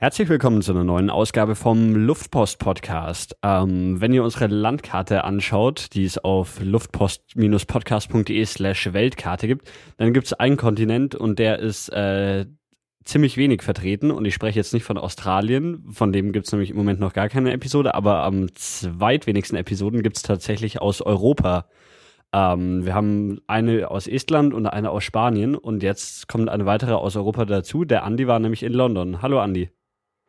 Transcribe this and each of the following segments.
Herzlich willkommen zu einer neuen Ausgabe vom Luftpost-Podcast. Ähm, wenn ihr unsere Landkarte anschaut, die es auf luftpost-podcast.de slash Weltkarte gibt, dann gibt es einen Kontinent und der ist äh, ziemlich wenig vertreten. Und ich spreche jetzt nicht von Australien, von dem gibt es nämlich im Moment noch gar keine Episode, aber am zweitwenigsten Episoden gibt es tatsächlich aus Europa. Ähm, wir haben eine aus Estland und eine aus Spanien und jetzt kommt eine weitere aus Europa dazu. Der Andi war nämlich in London. Hallo Andi.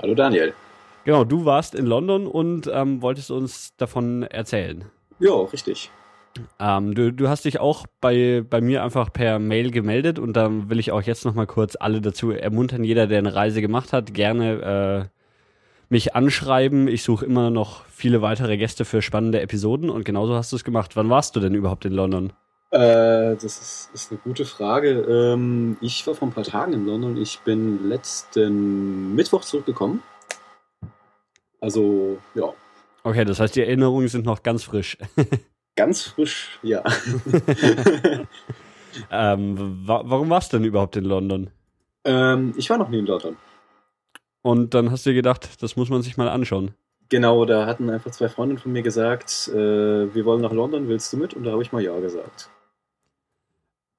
Hallo Daniel. Genau, du warst in London und ähm, wolltest uns davon erzählen. Ja, richtig. Ähm, du, du hast dich auch bei, bei mir einfach per Mail gemeldet und da will ich auch jetzt nochmal kurz alle dazu ermuntern, jeder, der eine Reise gemacht hat, gerne äh, mich anschreiben. Ich suche immer noch viele weitere Gäste für spannende Episoden und genauso hast du es gemacht. Wann warst du denn überhaupt in London? Äh, das ist, ist, eine gute Frage. Ähm, ich war vor ein paar Tagen in London. Ich bin letzten Mittwoch zurückgekommen. Also, ja. Okay, das heißt, die Erinnerungen sind noch ganz frisch. ganz frisch, ja. ähm, wa warum warst du denn überhaupt in London? Ähm, ich war noch nie in London. Und dann hast du dir gedacht, das muss man sich mal anschauen. Genau, da hatten einfach zwei Freundinnen von mir gesagt, äh, wir wollen nach London, willst du mit? Und da habe ich mal ja gesagt.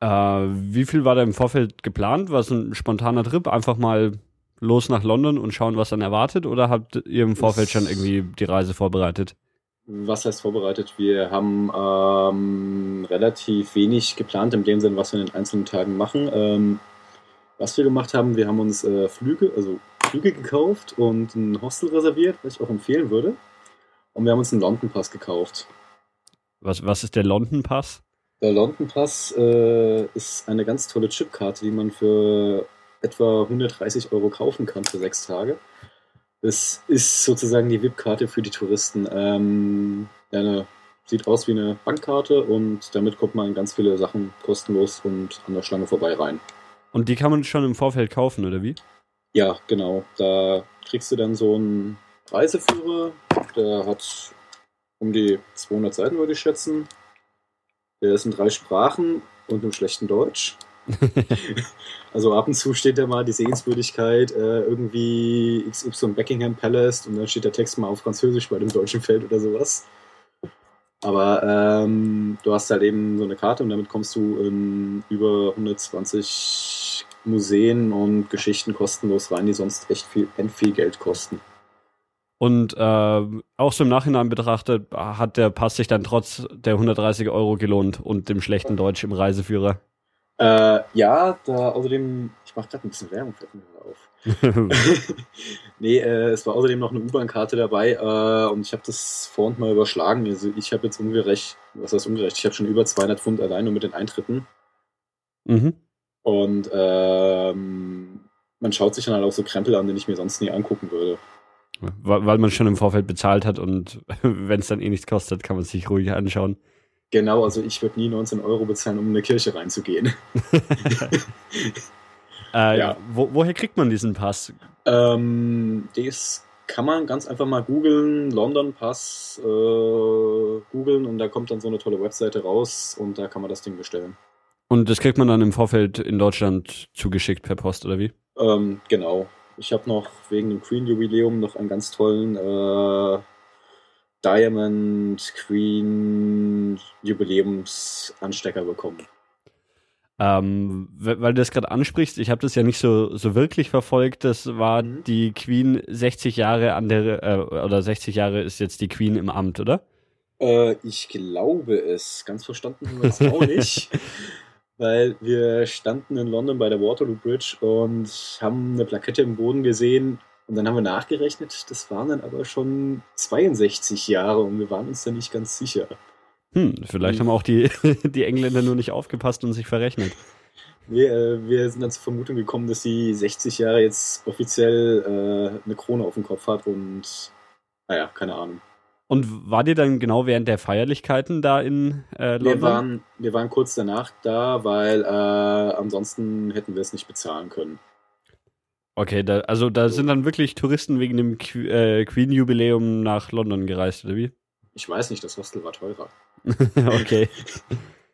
Äh, wie viel war da im Vorfeld geplant? War es ein spontaner Trip? Einfach mal los nach London und schauen, was dann erwartet? Oder habt ihr im Vorfeld schon irgendwie die Reise vorbereitet? Was heißt vorbereitet? Wir haben ähm, relativ wenig geplant, in dem Sinn, was wir in den einzelnen Tagen machen. Ähm, was wir gemacht haben, wir haben uns äh, Flüge, also Flüge gekauft und ein Hostel reserviert, was ich auch empfehlen würde. Und wir haben uns einen London Pass gekauft. Was, was ist der London Pass? Der London Pass äh, ist eine ganz tolle Chipkarte, die man für etwa 130 Euro kaufen kann für sechs Tage. Das ist sozusagen die VIP-Karte für die Touristen. Ähm, eine, sieht aus wie eine Bankkarte und damit kommt man in ganz viele Sachen kostenlos und an der Schlange vorbei rein. Und die kann man schon im Vorfeld kaufen, oder wie? Ja, genau. Da kriegst du dann so einen Reiseführer, der hat um die 200 Seiten, würde ich schätzen. Ist in drei Sprachen und im schlechten Deutsch. also ab und zu steht da mal die Sehenswürdigkeit, äh, irgendwie XY Buckingham Palace und dann steht der Text mal auf Französisch bei dem deutschen Feld oder sowas. Aber ähm, du hast halt eben so eine Karte und damit kommst du in über 120 Museen und Geschichten kostenlos rein, die sonst echt viel, viel Geld kosten. Und äh, auch so im Nachhinein betrachtet, hat der Pass sich dann trotz der 130 Euro gelohnt und dem schlechten Deutsch im Reiseführer? Äh, ja, da außerdem, ich mache gerade ein bisschen Werbung, fällt mir auf. nee, äh, es war außerdem noch eine U-Bahn-Karte dabei äh, und ich habe das vorhin mal überschlagen. Also ich habe jetzt ungerecht, was heißt ungerecht? Ich habe schon über 200 Pfund allein nur mit den Eintritten. Mhm. Und ähm, man schaut sich dann halt auch so Krempel an, den ich mir sonst nie angucken würde. Weil, man schon im Vorfeld bezahlt hat und wenn es dann eh nichts kostet, kann man sich ruhig anschauen. Genau, also ich würde nie 19 Euro bezahlen, um in eine Kirche reinzugehen. äh, ja. Wo, woher kriegt man diesen Pass? Ähm, das kann man ganz einfach mal googeln, London Pass äh, googeln und da kommt dann so eine tolle Webseite raus und da kann man das Ding bestellen. Und das kriegt man dann im Vorfeld in Deutschland zugeschickt per Post, oder wie? Ähm, genau. Ich habe noch wegen dem Queen-Jubiläum noch einen ganz tollen äh, Diamond Queen Jubiläumsanstecker bekommen. Ähm, weil du das gerade ansprichst, ich habe das ja nicht so, so wirklich verfolgt. Das war mhm. die Queen 60 Jahre an der, äh, oder 60 Jahre ist jetzt die Queen im Amt, oder? Äh, ich glaube es. Ganz verstanden haben wir das auch nicht. weil wir standen in London bei der Waterloo Bridge und haben eine Plakette im Boden gesehen und dann haben wir nachgerechnet, das waren dann aber schon 62 Jahre und wir waren uns da nicht ganz sicher. Hm, vielleicht hm. haben auch die, die Engländer nur nicht aufgepasst und sich verrechnet. Wir, äh, wir sind dann zur Vermutung gekommen, dass sie 60 Jahre jetzt offiziell äh, eine Krone auf dem Kopf hat und naja, keine Ahnung. Und war dir dann genau während der Feierlichkeiten da in äh, London? Wir waren, wir waren kurz danach da, weil äh, ansonsten hätten wir es nicht bezahlen können. Okay, da, also da sind dann wirklich Touristen wegen dem Qu äh, Queen-Jubiläum nach London gereist, oder wie? Ich weiß nicht, das Hostel war teurer. okay.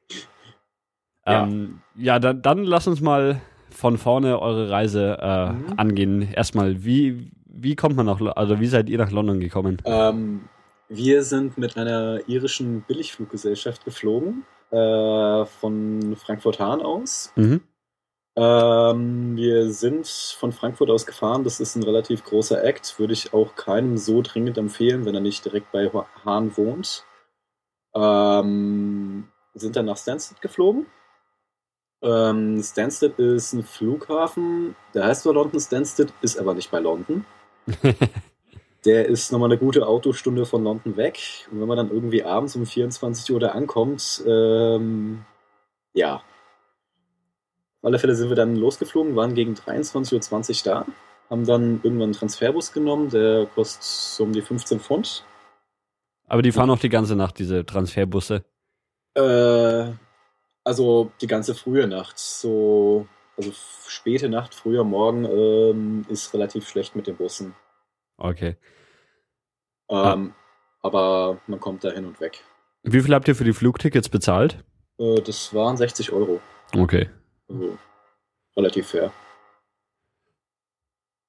ja, ähm, ja dann, dann lass uns mal von vorne eure Reise äh, mhm. angehen. Erstmal, wie, wie kommt man nach, also wie seid ihr nach London gekommen? Ähm, wir sind mit einer irischen Billigfluggesellschaft geflogen, äh, von Frankfurt Hahn aus. Mhm. Ähm, wir sind von Frankfurt aus gefahren. Das ist ein relativ großer Act. Würde ich auch keinem so dringend empfehlen, wenn er nicht direkt bei Hahn wohnt. Ähm, sind dann nach Stansted geflogen. Ähm, Stansted ist ein Flughafen, der heißt zwar London Stansted, ist aber nicht bei London. der ist nochmal eine gute Autostunde von London weg. Und wenn man dann irgendwie abends um 24 Uhr da ankommt, ähm, ja. Auf alle Fälle sind wir dann losgeflogen, waren gegen 23.20 Uhr da, haben dann irgendwann einen Transferbus genommen, der kostet so um die 15 Pfund. Aber die fahren auch die ganze Nacht, diese Transferbusse. Äh, also die ganze frühe Nacht. So, also späte Nacht, früher Morgen ähm, ist relativ schlecht mit den Bussen. Okay. Ähm, ah. Aber man kommt da hin und weg. Wie viel habt ihr für die Flugtickets bezahlt? Äh, das waren 60 Euro. Okay. Also relativ fair.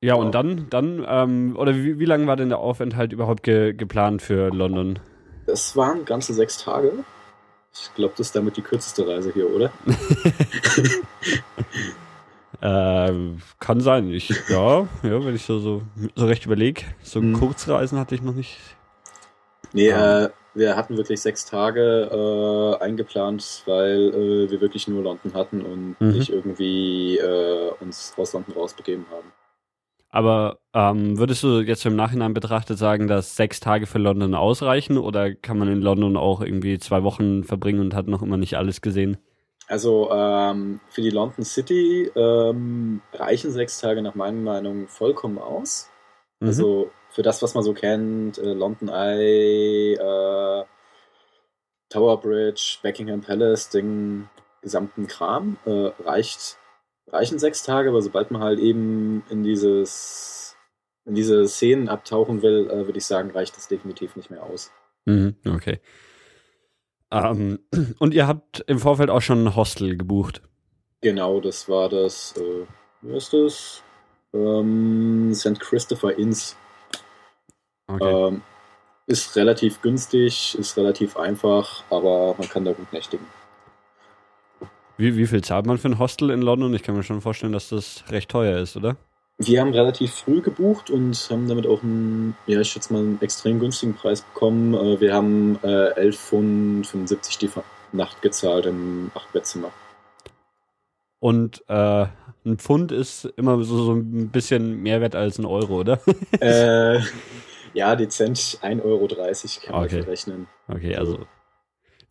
Ja, und dann, dann, ähm, oder wie, wie lange war denn der Aufenthalt überhaupt ge geplant für London? Das waren ganze sechs Tage. Ich glaube, das ist damit die kürzeste Reise hier, oder? äh, kann sein. Ich, ja, ja, wenn ich so, so, so recht überlege. So hm. Kurzreisen hatte ich noch nicht. Nee, ah. äh, wir hatten wirklich sechs Tage äh, eingeplant, weil äh, wir wirklich nur London hatten und mhm. nicht irgendwie äh, uns aus London rausbegeben haben. Aber ähm, würdest du jetzt im Nachhinein betrachtet sagen, dass sechs Tage für London ausreichen oder kann man in London auch irgendwie zwei Wochen verbringen und hat noch immer nicht alles gesehen? Also ähm, für die London City ähm, reichen sechs Tage nach meiner Meinung vollkommen aus. Mhm. Also für das, was man so kennt, äh, London Eye, äh, Tower Bridge, Buckingham Palace, den gesamten Kram, äh, reicht reichen sechs Tage, aber sobald man halt eben in dieses in diese Szenen abtauchen will, äh, würde ich sagen, reicht das definitiv nicht mehr aus. Mhm, okay. Ähm, und ihr habt im Vorfeld auch schon ein Hostel gebucht? Genau, das war das, äh, wie ist das? Ähm, St. Christopher Inns. Okay. Ähm, ist relativ günstig, ist relativ einfach, aber man kann da gut nächtigen. Wie, wie viel zahlt man für ein Hostel in London? Ich kann mir schon vorstellen, dass das recht teuer ist, oder? Wir haben relativ früh gebucht und haben damit auch einen, ja, ich schätze mal, einen extrem günstigen Preis bekommen. Äh, wir haben äh, 11 Pfund 75 die Nacht gezahlt im 8-Bettzimmer. Und äh, ein Pfund ist immer so, so ein bisschen mehr wert als ein Euro, oder? äh, ja, dezent 1,30 Euro kann man okay. rechnen. Okay, also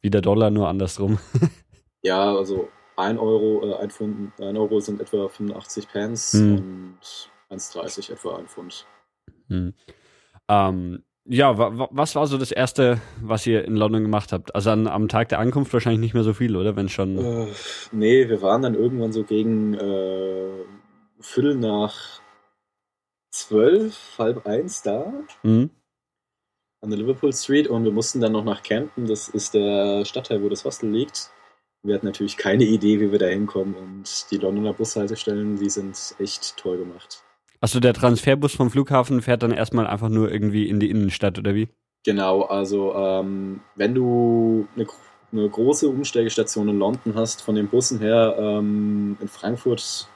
wie der Dollar, nur andersrum. ja, also 1 Euro, äh, 1 Pfund, 1 Euro sind etwa 85 Pence hm. und 1,30 etwa ein Pfund. Hm. Ähm, ja, was war so das Erste, was ihr in London gemacht habt? Also an, am Tag der Ankunft wahrscheinlich nicht mehr so viel, oder? Wenn schon. Äh, nee, wir waren dann irgendwann so gegen äh, Viertel nach zwölf, halb eins da. Mhm. An der Liverpool Street und wir mussten dann noch nach Camden, das ist der Stadtteil, wo das Hostel liegt. Wir hatten natürlich keine Idee, wie wir da hinkommen und die Londoner Bushaltestellen, die sind echt toll gemacht. Achso, der Transferbus vom Flughafen fährt dann erstmal einfach nur irgendwie in die Innenstadt, oder wie? Genau, also ähm, wenn du eine, eine, große Umsteigestation in London hast, von den Bussen her ähm, in Frankfurt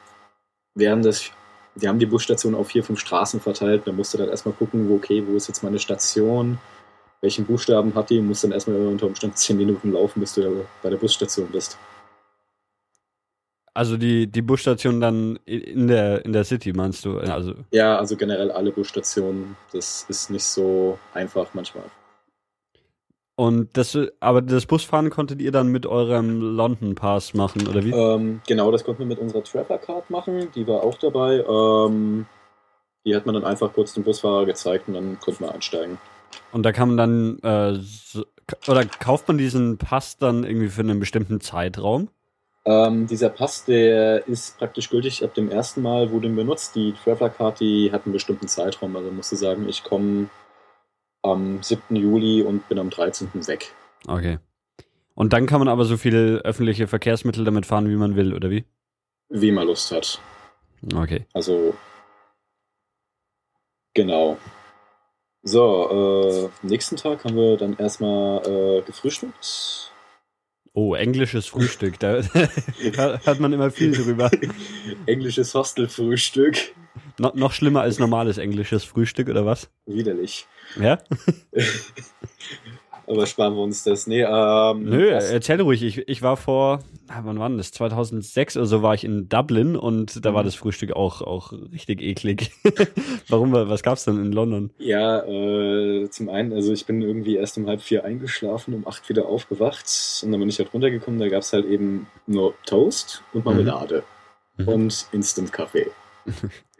wären das, die haben die Busstation auf vier, fünf Straßen verteilt, da musst du dann erstmal gucken, wo, okay, wo ist jetzt meine Station, welchen Buchstaben hat die und musst dann erstmal unter Umständen zehn Minuten laufen, bis du bei der Busstation bist. Also die, die Busstation dann in der, in der City, meinst du? Also ja, also generell alle Busstationen. Das ist nicht so einfach manchmal. Und das, aber das Busfahren konntet ihr dann mit eurem London Pass machen, oder wie? Ähm, genau, das konnten wir mit unserer Traveler Card machen. Die war auch dabei. Ähm, die hat man dann einfach kurz dem Busfahrer gezeigt und dann konnte man einsteigen. Und da kann man dann, äh, so, oder kauft man diesen Pass dann irgendwie für einen bestimmten Zeitraum? Ähm, dieser Pass, der ist praktisch gültig ab dem ersten Mal, wo du ihn benutzt. Die Traveler Card, die hat einen bestimmten Zeitraum. Also musst du sagen, ich komme am 7. Juli und bin am 13. weg. Okay. Und dann kann man aber so viele öffentliche Verkehrsmittel damit fahren, wie man will, oder wie? Wie man Lust hat. Okay. Also Genau. So, äh, nächsten Tag haben wir dann erstmal äh, gefrühstückt. Oh, englisches Frühstück, da hört man immer viel drüber. Englisches Hostelfrühstück. No, noch schlimmer als normales englisches Frühstück, oder was? Widerlich. Ja? Aber sparen wir uns das. Nee, ähm, Nö, das- erzähl ruhig. Ich, ich war vor, ah, wann war denn das? 2006 oder so war ich in Dublin und da war Mhm. das Frühstück auch, auch richtig eklig. Warum? Was gab's denn in London? Ja, äh, zum einen, also ich bin irgendwie erst um halb vier eingeschlafen, um acht wieder aufgewacht und dann bin ich halt runtergekommen, da gab's halt eben nur Toast und Marmelade Mhm. und Instant-Kaffee.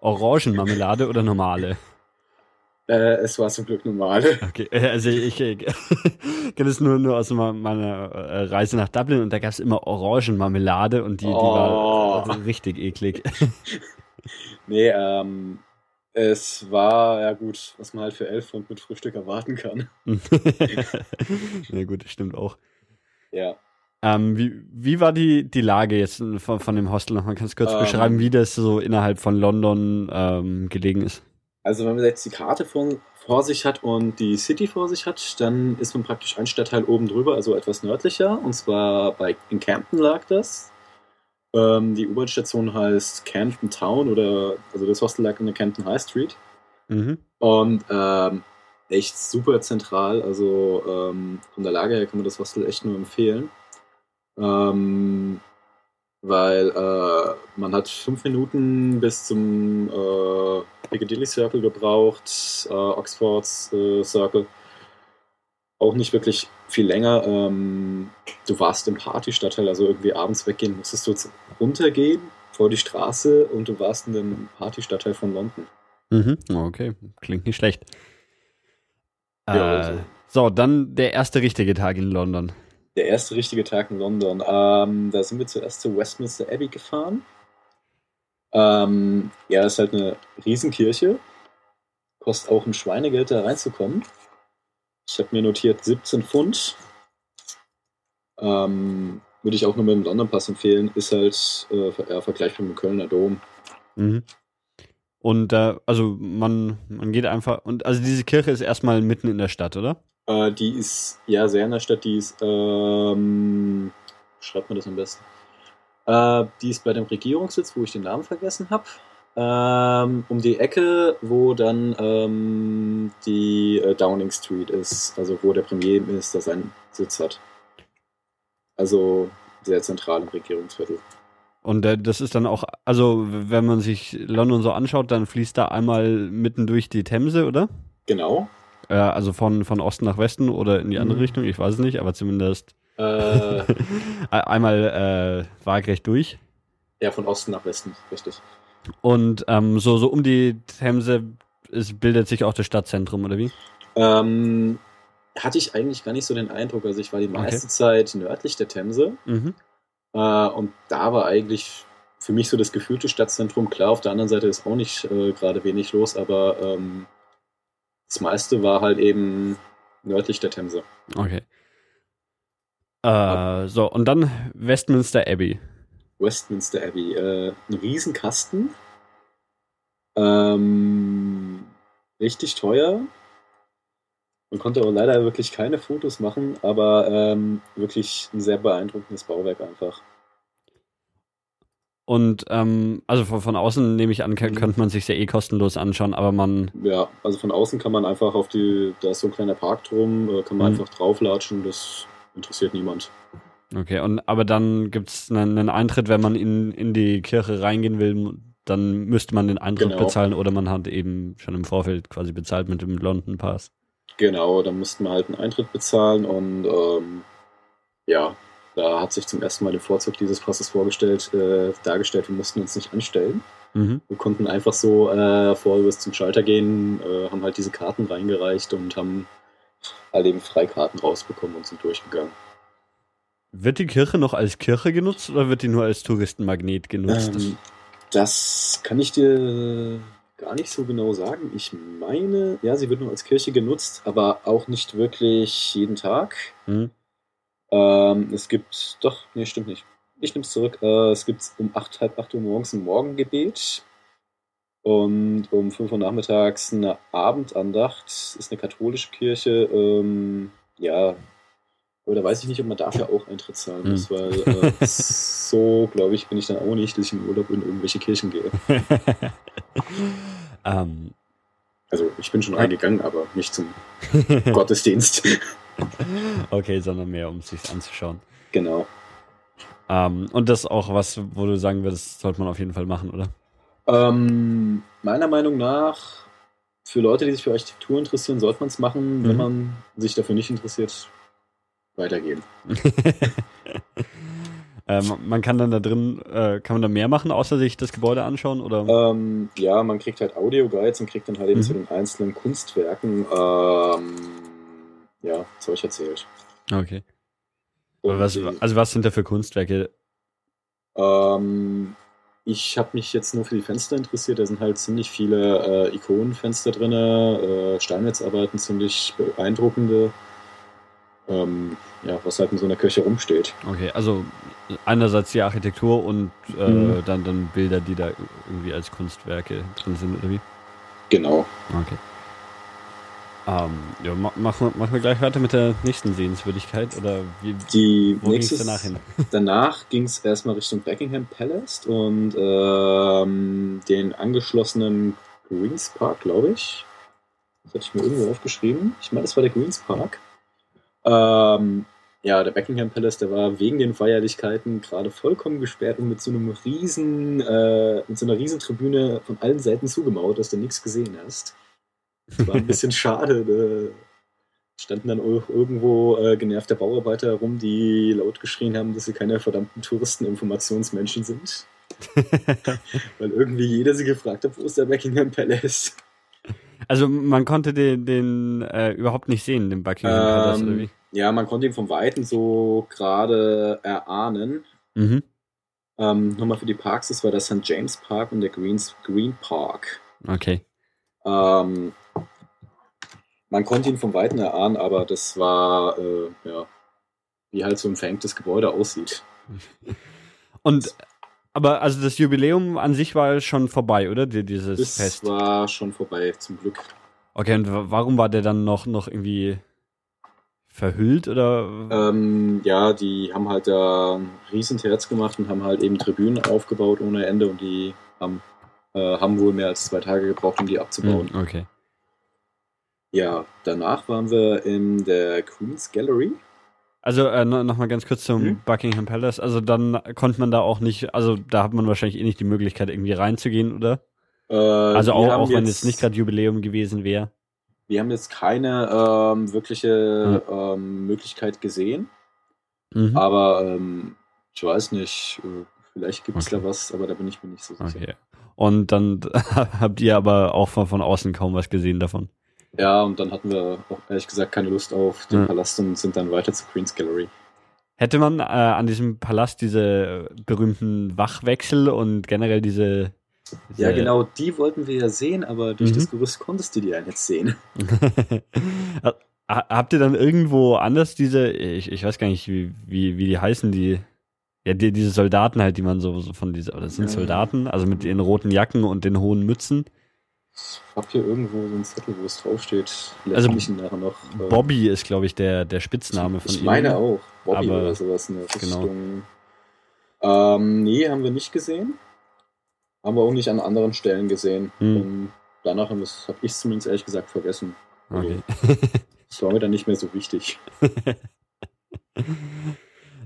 Orangenmarmelade oder normale? Äh, es war zum Glück normale. Okay, äh, also ich äh, kenne es nur, nur aus me- meiner äh, Reise nach Dublin und da gab's immer Orangenmarmelade und die, die war Oh. also richtig eklig. Nee, ähm, es war, ja gut, was man halt für elf Pfund mit Frühstück erwarten kann. Na gut, das stimmt auch. Ja. Ähm, wie, wie war die, die Lage jetzt von, von dem Hostel nochmal? Kannst du kurz Ähm. beschreiben, wie das so innerhalb von London ähm, gelegen ist? Also wenn man jetzt die Karte vor, vor sich hat und die City vor sich hat, dann ist man praktisch ein Stadtteil oben drüber, also etwas nördlicher. Und zwar bei, in Camden lag das. Ähm, die U-Bahn-Station heißt Camden Town oder also das Hostel lag in der Camden High Street. Mhm. Und ähm, echt super zentral. Also ähm, von der Lage her kann man das Hostel echt nur empfehlen. Ähm, weil äh, man hat fünf Minuten bis zum äh, Piccadilly Circle gebraucht, äh, Oxfords äh, Circle. Auch nicht wirklich viel länger. Ähm, du warst im Partystadtteil, also irgendwie abends weggehen, musstest du jetzt runtergehen vor die Straße und du warst in dem Partystadtteil von London. Mhm. Okay, klingt nicht schlecht. Äh, Ja, also. So, dann der erste richtige Tag in London. Der erste richtige Tag in London. Ähm, da sind wir zuerst zu Westminster Abbey gefahren. Ähm, ja, ist halt eine Riesenkirche. Kostet auch ein Schweinegeld, da reinzukommen. Ich habe mir notiert 17 Pfund. Ähm, würde ich auch nur mit dem London-Pass empfehlen. Ist halt äh, ja, vergleichbar mit dem Kölner Dom. Mhm. Und äh, also man, man geht einfach und also diese Kirche ist erstmal mitten in der Stadt, oder? Äh, die ist ja sehr in der Stadt. Die ist, ähm, schreibt man das am besten? Äh, die ist bei dem Regierungssitz, wo ich den Namen vergessen habe. Ähm, um die Ecke, wo dann ähm, die äh, Downing Street ist, also wo der Premierminister seinen Sitz hat. Also sehr zentral im Regierungsviertel. Und äh, das ist dann auch, also wenn man sich London so anschaut, dann fließt da einmal mitten durch die Themse, oder? Genau. Äh, also von, von Osten nach Westen oder in die andere Mhm. Richtung, ich weiß es nicht, aber zumindest Äh, einmal äh, waagrecht durch. ja, von Osten nach Westen, richtig. Und ähm, so, so um die Themse es bildet sich auch das Stadtzentrum, oder wie? Ähm, hatte ich eigentlich gar nicht so den Eindruck. Also ich war die meiste Zeit nördlich der Themse. Mhm. Äh, und da war eigentlich für mich so das gefühlte Stadtzentrum. Klar, auf der anderen Seite ist auch nicht äh, gerade wenig los, aber ähm, das meiste war halt eben nördlich der Themse. Okay. Äh, so, und dann Westminster Abbey. Westminster Abbey. Äh, ein Riesenkasten. Ähm, richtig teuer. Man konnte aber leider wirklich keine Fotos machen, aber ähm, wirklich ein sehr beeindruckendes Bauwerk einfach. Und ähm, also von, von außen nehme ich an, Mhm. könnte man sich ja eh kostenlos anschauen, aber man. Ja, also von außen kann man einfach auf die, da ist so ein kleiner Park drum, äh, kann man Mhm. einfach drauflatschen, das interessiert niemand. Okay, und aber dann gibt es einen, einen Eintritt, wenn man in, in die Kirche reingehen will, dann müsste man den Eintritt Genau. bezahlen oder man hat eben schon im Vorfeld quasi bezahlt mit dem London Pass. Genau, da mussten wir halt einen Eintritt bezahlen und ähm, ja, da hat sich zum ersten Mal der Vorzug dieses Passes vorgestellt, äh, dargestellt, wir mussten uns nicht anstellen. Mhm. Wir konnten einfach so, äh, bis zum Schalter gehen, äh, haben halt diese Karten reingereicht und haben halt eben Freikarten rausbekommen und sind durchgegangen. Wird die Kirche noch als Kirche genutzt oder wird die nur als Touristenmagnet genutzt? Ähm, das kann ich dir gar nicht so genau sagen. Ich meine, ja, sie wird nur als Kirche genutzt, aber auch nicht wirklich jeden Tag. Hm? Ähm, es gibt, doch, nee, stimmt nicht. Ich nehme es zurück. Äh, es gibt um 8, halb 8 Uhr morgens ein Morgengebet. Und um 5 Uhr nachmittags eine Abendandacht, ist eine katholische Kirche, ähm, ja, aber da weiß ich nicht, ob man dafür auch Eintritt zahlen muss, Hm. weil äh, so, glaube ich, bin ich dann auch nicht, dass ich im Urlaub in irgendwelche Kirchen gehe. ähm, Also ich bin schon reingegangen, aber nicht zum Gottesdienst. okay, sondern mehr, um es sich anzuschauen. genau. Ähm, und das auch was, wo du sagen würdest, sollte man auf jeden Fall machen, oder? Ähm, meiner Meinung nach, für Leute, die sich für Architektur interessieren, sollte man es machen. Wenn Mhm. man sich dafür nicht interessiert, weitergehen. ähm, man kann dann da drin, äh, kann man da mehr machen, außer sich das Gebäude anschauen, oder? Ähm, ja, man kriegt halt Audio-Guides und kriegt dann halt eben Mhm. zu den einzelnen Kunstwerken ähm, ja, Zeug erzählt. Okay. Und Aber was, also was sind da für Kunstwerke? Ähm, ich habe mich jetzt nur für die Fenster interessiert. Da sind halt ziemlich viele äh, Ikonenfenster drin, äh, Steinmetzarbeiten, ziemlich beeindruckende. Ähm, ja, was halt in so einer Kirche rumsteht. Okay, also einerseits die Architektur und äh, Mhm. dann, dann Bilder, die da irgendwie als Kunstwerke drin sind, oder wie? Genau. Okay. Ähm, ja, ma machen, wir, machen wir gleich weiter mit der nächsten Sehenswürdigkeit, oder wie, Die wo ging es nächste danach hin? Danach ging es erstmal Richtung Buckingham Palace und ähm, den angeschlossenen Greens Park, glaube ich. Das hatte ich mir irgendwo aufgeschrieben. Ich meine, das war der Greens Park. Ähm, ja, der Buckingham Palace, der war wegen den Feierlichkeiten gerade vollkommen gesperrt und mit so einem riesen, äh, mit so einer riesen Tribüne von allen Seiten zugemauert, dass du nichts gesehen hast. Das war ein bisschen schade. Da standen dann auch irgendwo äh, genervte Bauarbeiter herum, die laut geschrien haben, dass sie keine verdammten Touristeninformationsmenschen sind. Weil irgendwie jeder sie gefragt hat, wo ist der Buckingham Palace? Also man konnte den, den äh, überhaupt nicht sehen, den Buckingham Palace, oder wie? Ähm, ja, man konnte ihn vom Weiten so gerade erahnen. Mhm. Ähm, nochmal für die Parks, das war der St. James Park und der Greens, Green Park. Okay. Ähm, man konnte ihn vom Weiten erahnen, aber das war, äh, ja, wie halt so ein verengtes Gebäude aussieht. Und aber also das Jubiläum an sich war schon vorbei, oder? Die, dieses Das Fest. war schon vorbei, zum Glück. Okay, und wa- warum war der dann noch, noch irgendwie verhüllt oder? Ähm, ja, die haben halt da ein Riesenterz gemacht und haben halt eben Tribünen aufgebaut ohne Ende und die haben, äh, haben wohl mehr als zwei Tage gebraucht, um die abzubauen. Hm, okay. Ja, danach waren wir in der Queen's Gallery. Also äh, no, noch mal ganz kurz zum Mhm. Buckingham Palace. Also dann konnte man da auch nicht, also da hat man wahrscheinlich eh nicht die Möglichkeit irgendwie reinzugehen, oder? Äh, Also auch, auch wenn es nicht gerade Jubiläum gewesen wäre. Wir haben jetzt keine ähm, wirkliche ähm, Möglichkeit gesehen, Mhm. aber ähm, ich weiß nicht, äh, vielleicht gibt es Okay. da was, aber da bin ich mir nicht so sicher. Okay. Und dann habt ihr aber auch von, von außen kaum was gesehen davon. Ja, und dann hatten wir auch ehrlich gesagt keine Lust auf den Ja. Palast und sind dann weiter zur Queen's Gallery. Hätte man äh, an diesem Palast diese berühmten Wachwechsel und generell diese. diese Ja, genau, die wollten wir ja sehen, aber durch Mhm. das Gerüst konntest du die ja nicht sehen. Ha- Habt ihr dann irgendwo anders diese, ich, ich weiß gar nicht, wie, wie, wie die heißen, die, ja, die, diese Soldaten halt, die man so, so von dieser, oder das sind Ja. Soldaten, also mit den roten Jacken und den hohen Mützen. Ich hab hier irgendwo so einen Zettel, wo es draufsteht. Vielleicht Also, ich nachher noch. äh, Bobby ist, glaube ich, der, der Spitzname von Ich ihnen. meine auch. Bobby aber- oder sowas in der genau. Richtung. Ähm, nee, haben wir nicht gesehen. Haben wir auch nicht an anderen Stellen gesehen. Hm. Und danach habe hab ich zumindest ehrlich gesagt vergessen. Also, Okay. Das war mir dann nicht mehr so wichtig.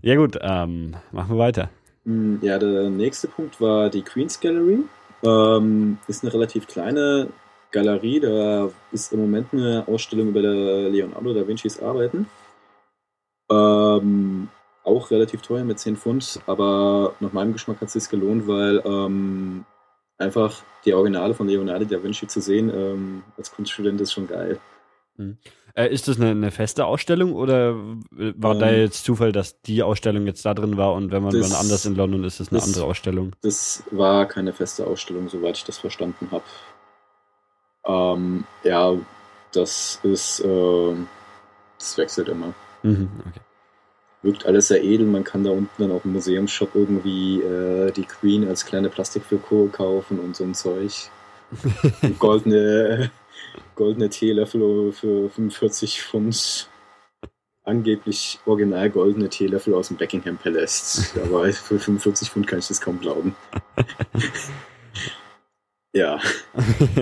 ja, gut, ähm, machen wir weiter. Hm, Ja, der nächste Punkt war die Queen's Gallery. Ähm, ist eine relativ kleine Galerie. Da ist im Moment eine Ausstellung über Leonardo da Vincis Arbeiten. Ähm, auch relativ teuer mit 10 Pfund, aber nach meinem Geschmack hat es sich gelohnt, weil ähm, einfach die Originale von Leonardo da Vinci zu sehen ähm, als Kunststudent ist schon geil. Äh, ist das eine, eine feste Ausstellung oder war da Ähm, jetzt Zufall, dass die Ausstellung jetzt da drin war und wenn man das- dann anders in London ist, ist eine das- andere Ausstellung? Das war keine feste Ausstellung, soweit ich das verstanden habe. Ähm, ja, das ist, ähm, das wechselt immer. Mhm, okay. Wirkt alles sehr edel. Man kann da unten dann auch im Museumsshop irgendwie äh, die Queen als kleine Plastikfigur kaufen und so ein Zeug. Goldene, goldene Teelöffel für 45 Pfund. Angeblich original goldene Teelöffel aus dem Buckingham Palace. Aber für 45 Pfund kann ich das kaum glauben. ja.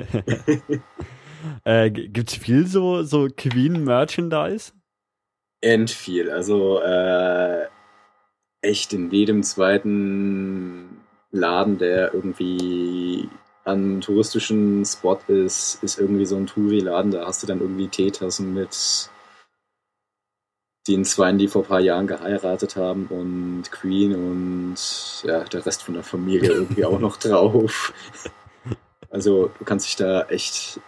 äh, Gibt es viel so, so Queen-Merchandise? End viel. Also äh, echt in jedem zweiten Laden, der irgendwie an touristischen Spot ist, ist irgendwie so ein Touri-Laden. Da hast du dann irgendwie Teetassen mit den Zweien, die vor ein paar Jahren geheiratet haben und Queen und ja, der Rest von der Familie irgendwie auch noch drauf. Also du kannst dich da echt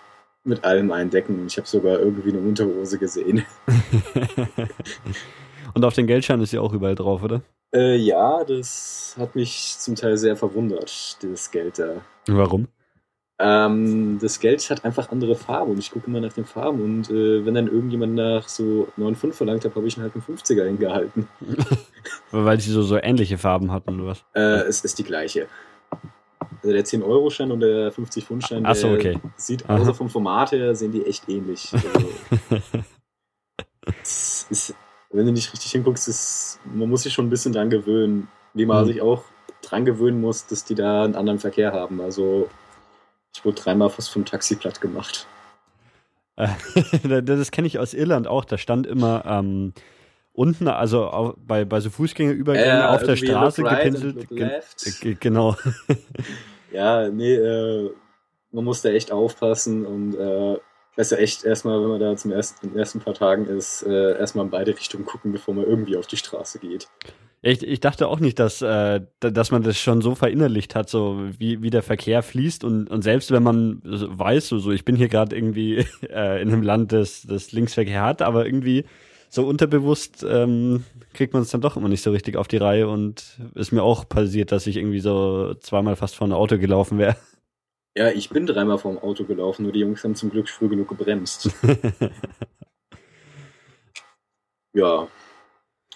mit allem eindecken. Ich habe sogar irgendwie eine Unterhose gesehen. und auf den Geldschein ist ja auch überall drauf, oder? Äh, ja, das hat mich zum Teil sehr verwundert, dieses Geld da. Warum? Ähm, das Geld hat einfach andere Farben und ich gucke immer nach den Farben und äh, wenn dann irgendjemand nach so 9,5 verlangt hat, habe ich ihn halt einen 50er hingehalten. Weil sie so, so ähnliche Farben hatten oder was? Äh, es ist die gleiche. Also der 10-Euro-Schein und der 50-Pfund-Schein, so, okay. sieht außer vom Format her, sehen die echt ähnlich. Also, ist, wenn du nicht richtig hinguckst, ist, man muss sich schon ein bisschen dran gewöhnen, wie man mhm. sich auch dran gewöhnen muss, dass die da einen anderen Verkehr haben. Also ich wurde dreimal fast vom Taxi platt gemacht. das kenne ich aus Irland auch. Da stand immer ähm, unten, also auf, bei, bei so Fußgängerübergängen äh, auf der Straße right gepinselt. Ge genau. ja, nee, äh, man muss da echt aufpassen und äh, besser echt erstmal, wenn man da zum ersten, in den ersten paar Tagen ist, äh, erstmal in beide Richtungen gucken, bevor man irgendwie auf die Straße geht. Ich, ich dachte auch nicht, dass, äh, dass man das schon so verinnerlicht hat, so wie, wie der Verkehr fließt und, und selbst wenn man weiß, so, so ich bin hier gerade irgendwie äh, in einem Land, das, das Linksverkehr hat, aber irgendwie so unterbewusst ähm, kriegt man es dann doch immer nicht so richtig auf die Reihe und ist mir auch passiert, dass ich irgendwie so zweimal fast vor ein Auto gelaufen wäre. Ja, ich bin dreimal vor dem Auto gelaufen, nur die Jungs haben zum Glück früh genug gebremst. ja.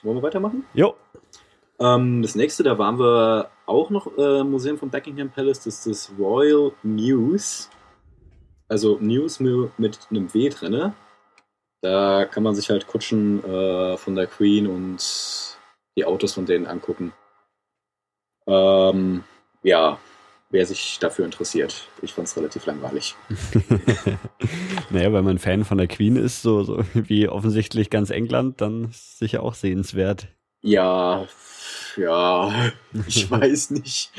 Wollen wir weitermachen? Jo. Ähm, das nächste, da waren wir auch noch äh, Museum von Buckingham Palace, das ist das Royal News. Also News mit einem W drin. Da kann man sich halt Kutschen äh, von der Queen und die Autos von denen angucken. Ähm, ja, wer sich dafür interessiert. Ich fand es relativ langweilig. naja, wenn man Fan von der Queen ist, so, so wie offensichtlich ganz England, dann ist es sicher auch sehenswert. Ja, ja, ich weiß nicht.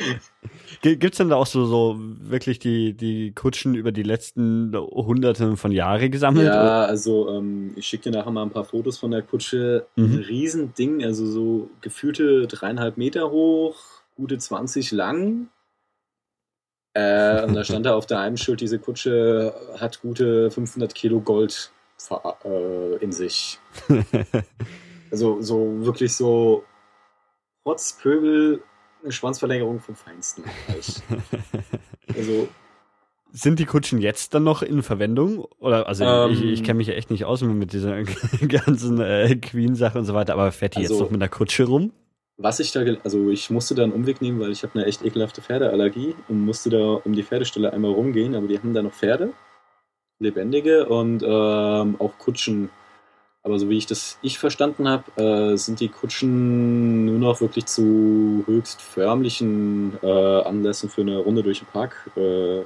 Gibt es denn da auch so, so wirklich die, die Kutschen über die letzten Hunderte von Jahren gesammelt? Ja, oder? also ähm, ich schicke dir nachher mal ein paar Fotos von der Kutsche. Mhm. Ein Riesending, also so gefühlte dreieinhalb Meter hoch, gute 20 lang. Äh, und da stand da auf der einen Schild, diese Kutsche hat gute 500 Kilo Gold äh, in sich. also so wirklich so Rotzpöbel, eine Schwanzverlängerung vom Feinsten. also sind die Kutschen jetzt dann noch in Verwendung? Oder also ähm, ich, ich kenne mich ja echt nicht aus mit dieser ganzen äh, Queen-Sache und so weiter, aber fährt die also, jetzt noch mit der Kutsche rum? Was ich da, also ich musste da einen Umweg nehmen, weil ich habe eine echt ekelhafte Pferdeallergie und musste da um die Pferdestelle einmal rumgehen, aber die haben da noch Pferde, lebendige und ähm, auch Kutschen aber so wie ich das ich verstanden habe, äh, sind die Kutschen nur noch wirklich zu höchst förmlichen äh, Anlässen für eine Runde durch den Park äh,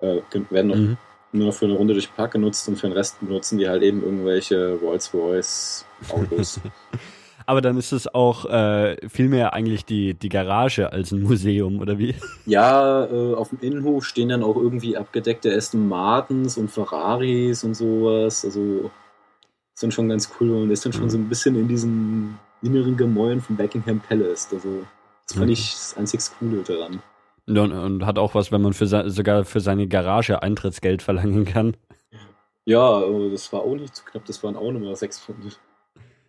äh werden noch, mhm. nur noch für eine Runde durch den Park genutzt und für den Rest benutzen die halt eben irgendwelche Rolls-Royce Autos. Aber dann ist es auch äh, vielmehr eigentlich die, die Garage als ein Museum, oder wie? Ja, äh, auf dem Innenhof stehen dann auch irgendwie abgedeckte Aston Martins und Ferraris und sowas. Also ist dann schon ganz cool und ist dann schon so ein bisschen in diesen inneren Gemäuern von Buckingham Palace. Also, das fand ich das einzig Coole daran. Und, und, hat auch was, wenn man für sogar für seine Garage Eintrittsgeld verlangen kann. Ja, das war auch nicht zu knapp, das waren auch nochmal sechs Pfund.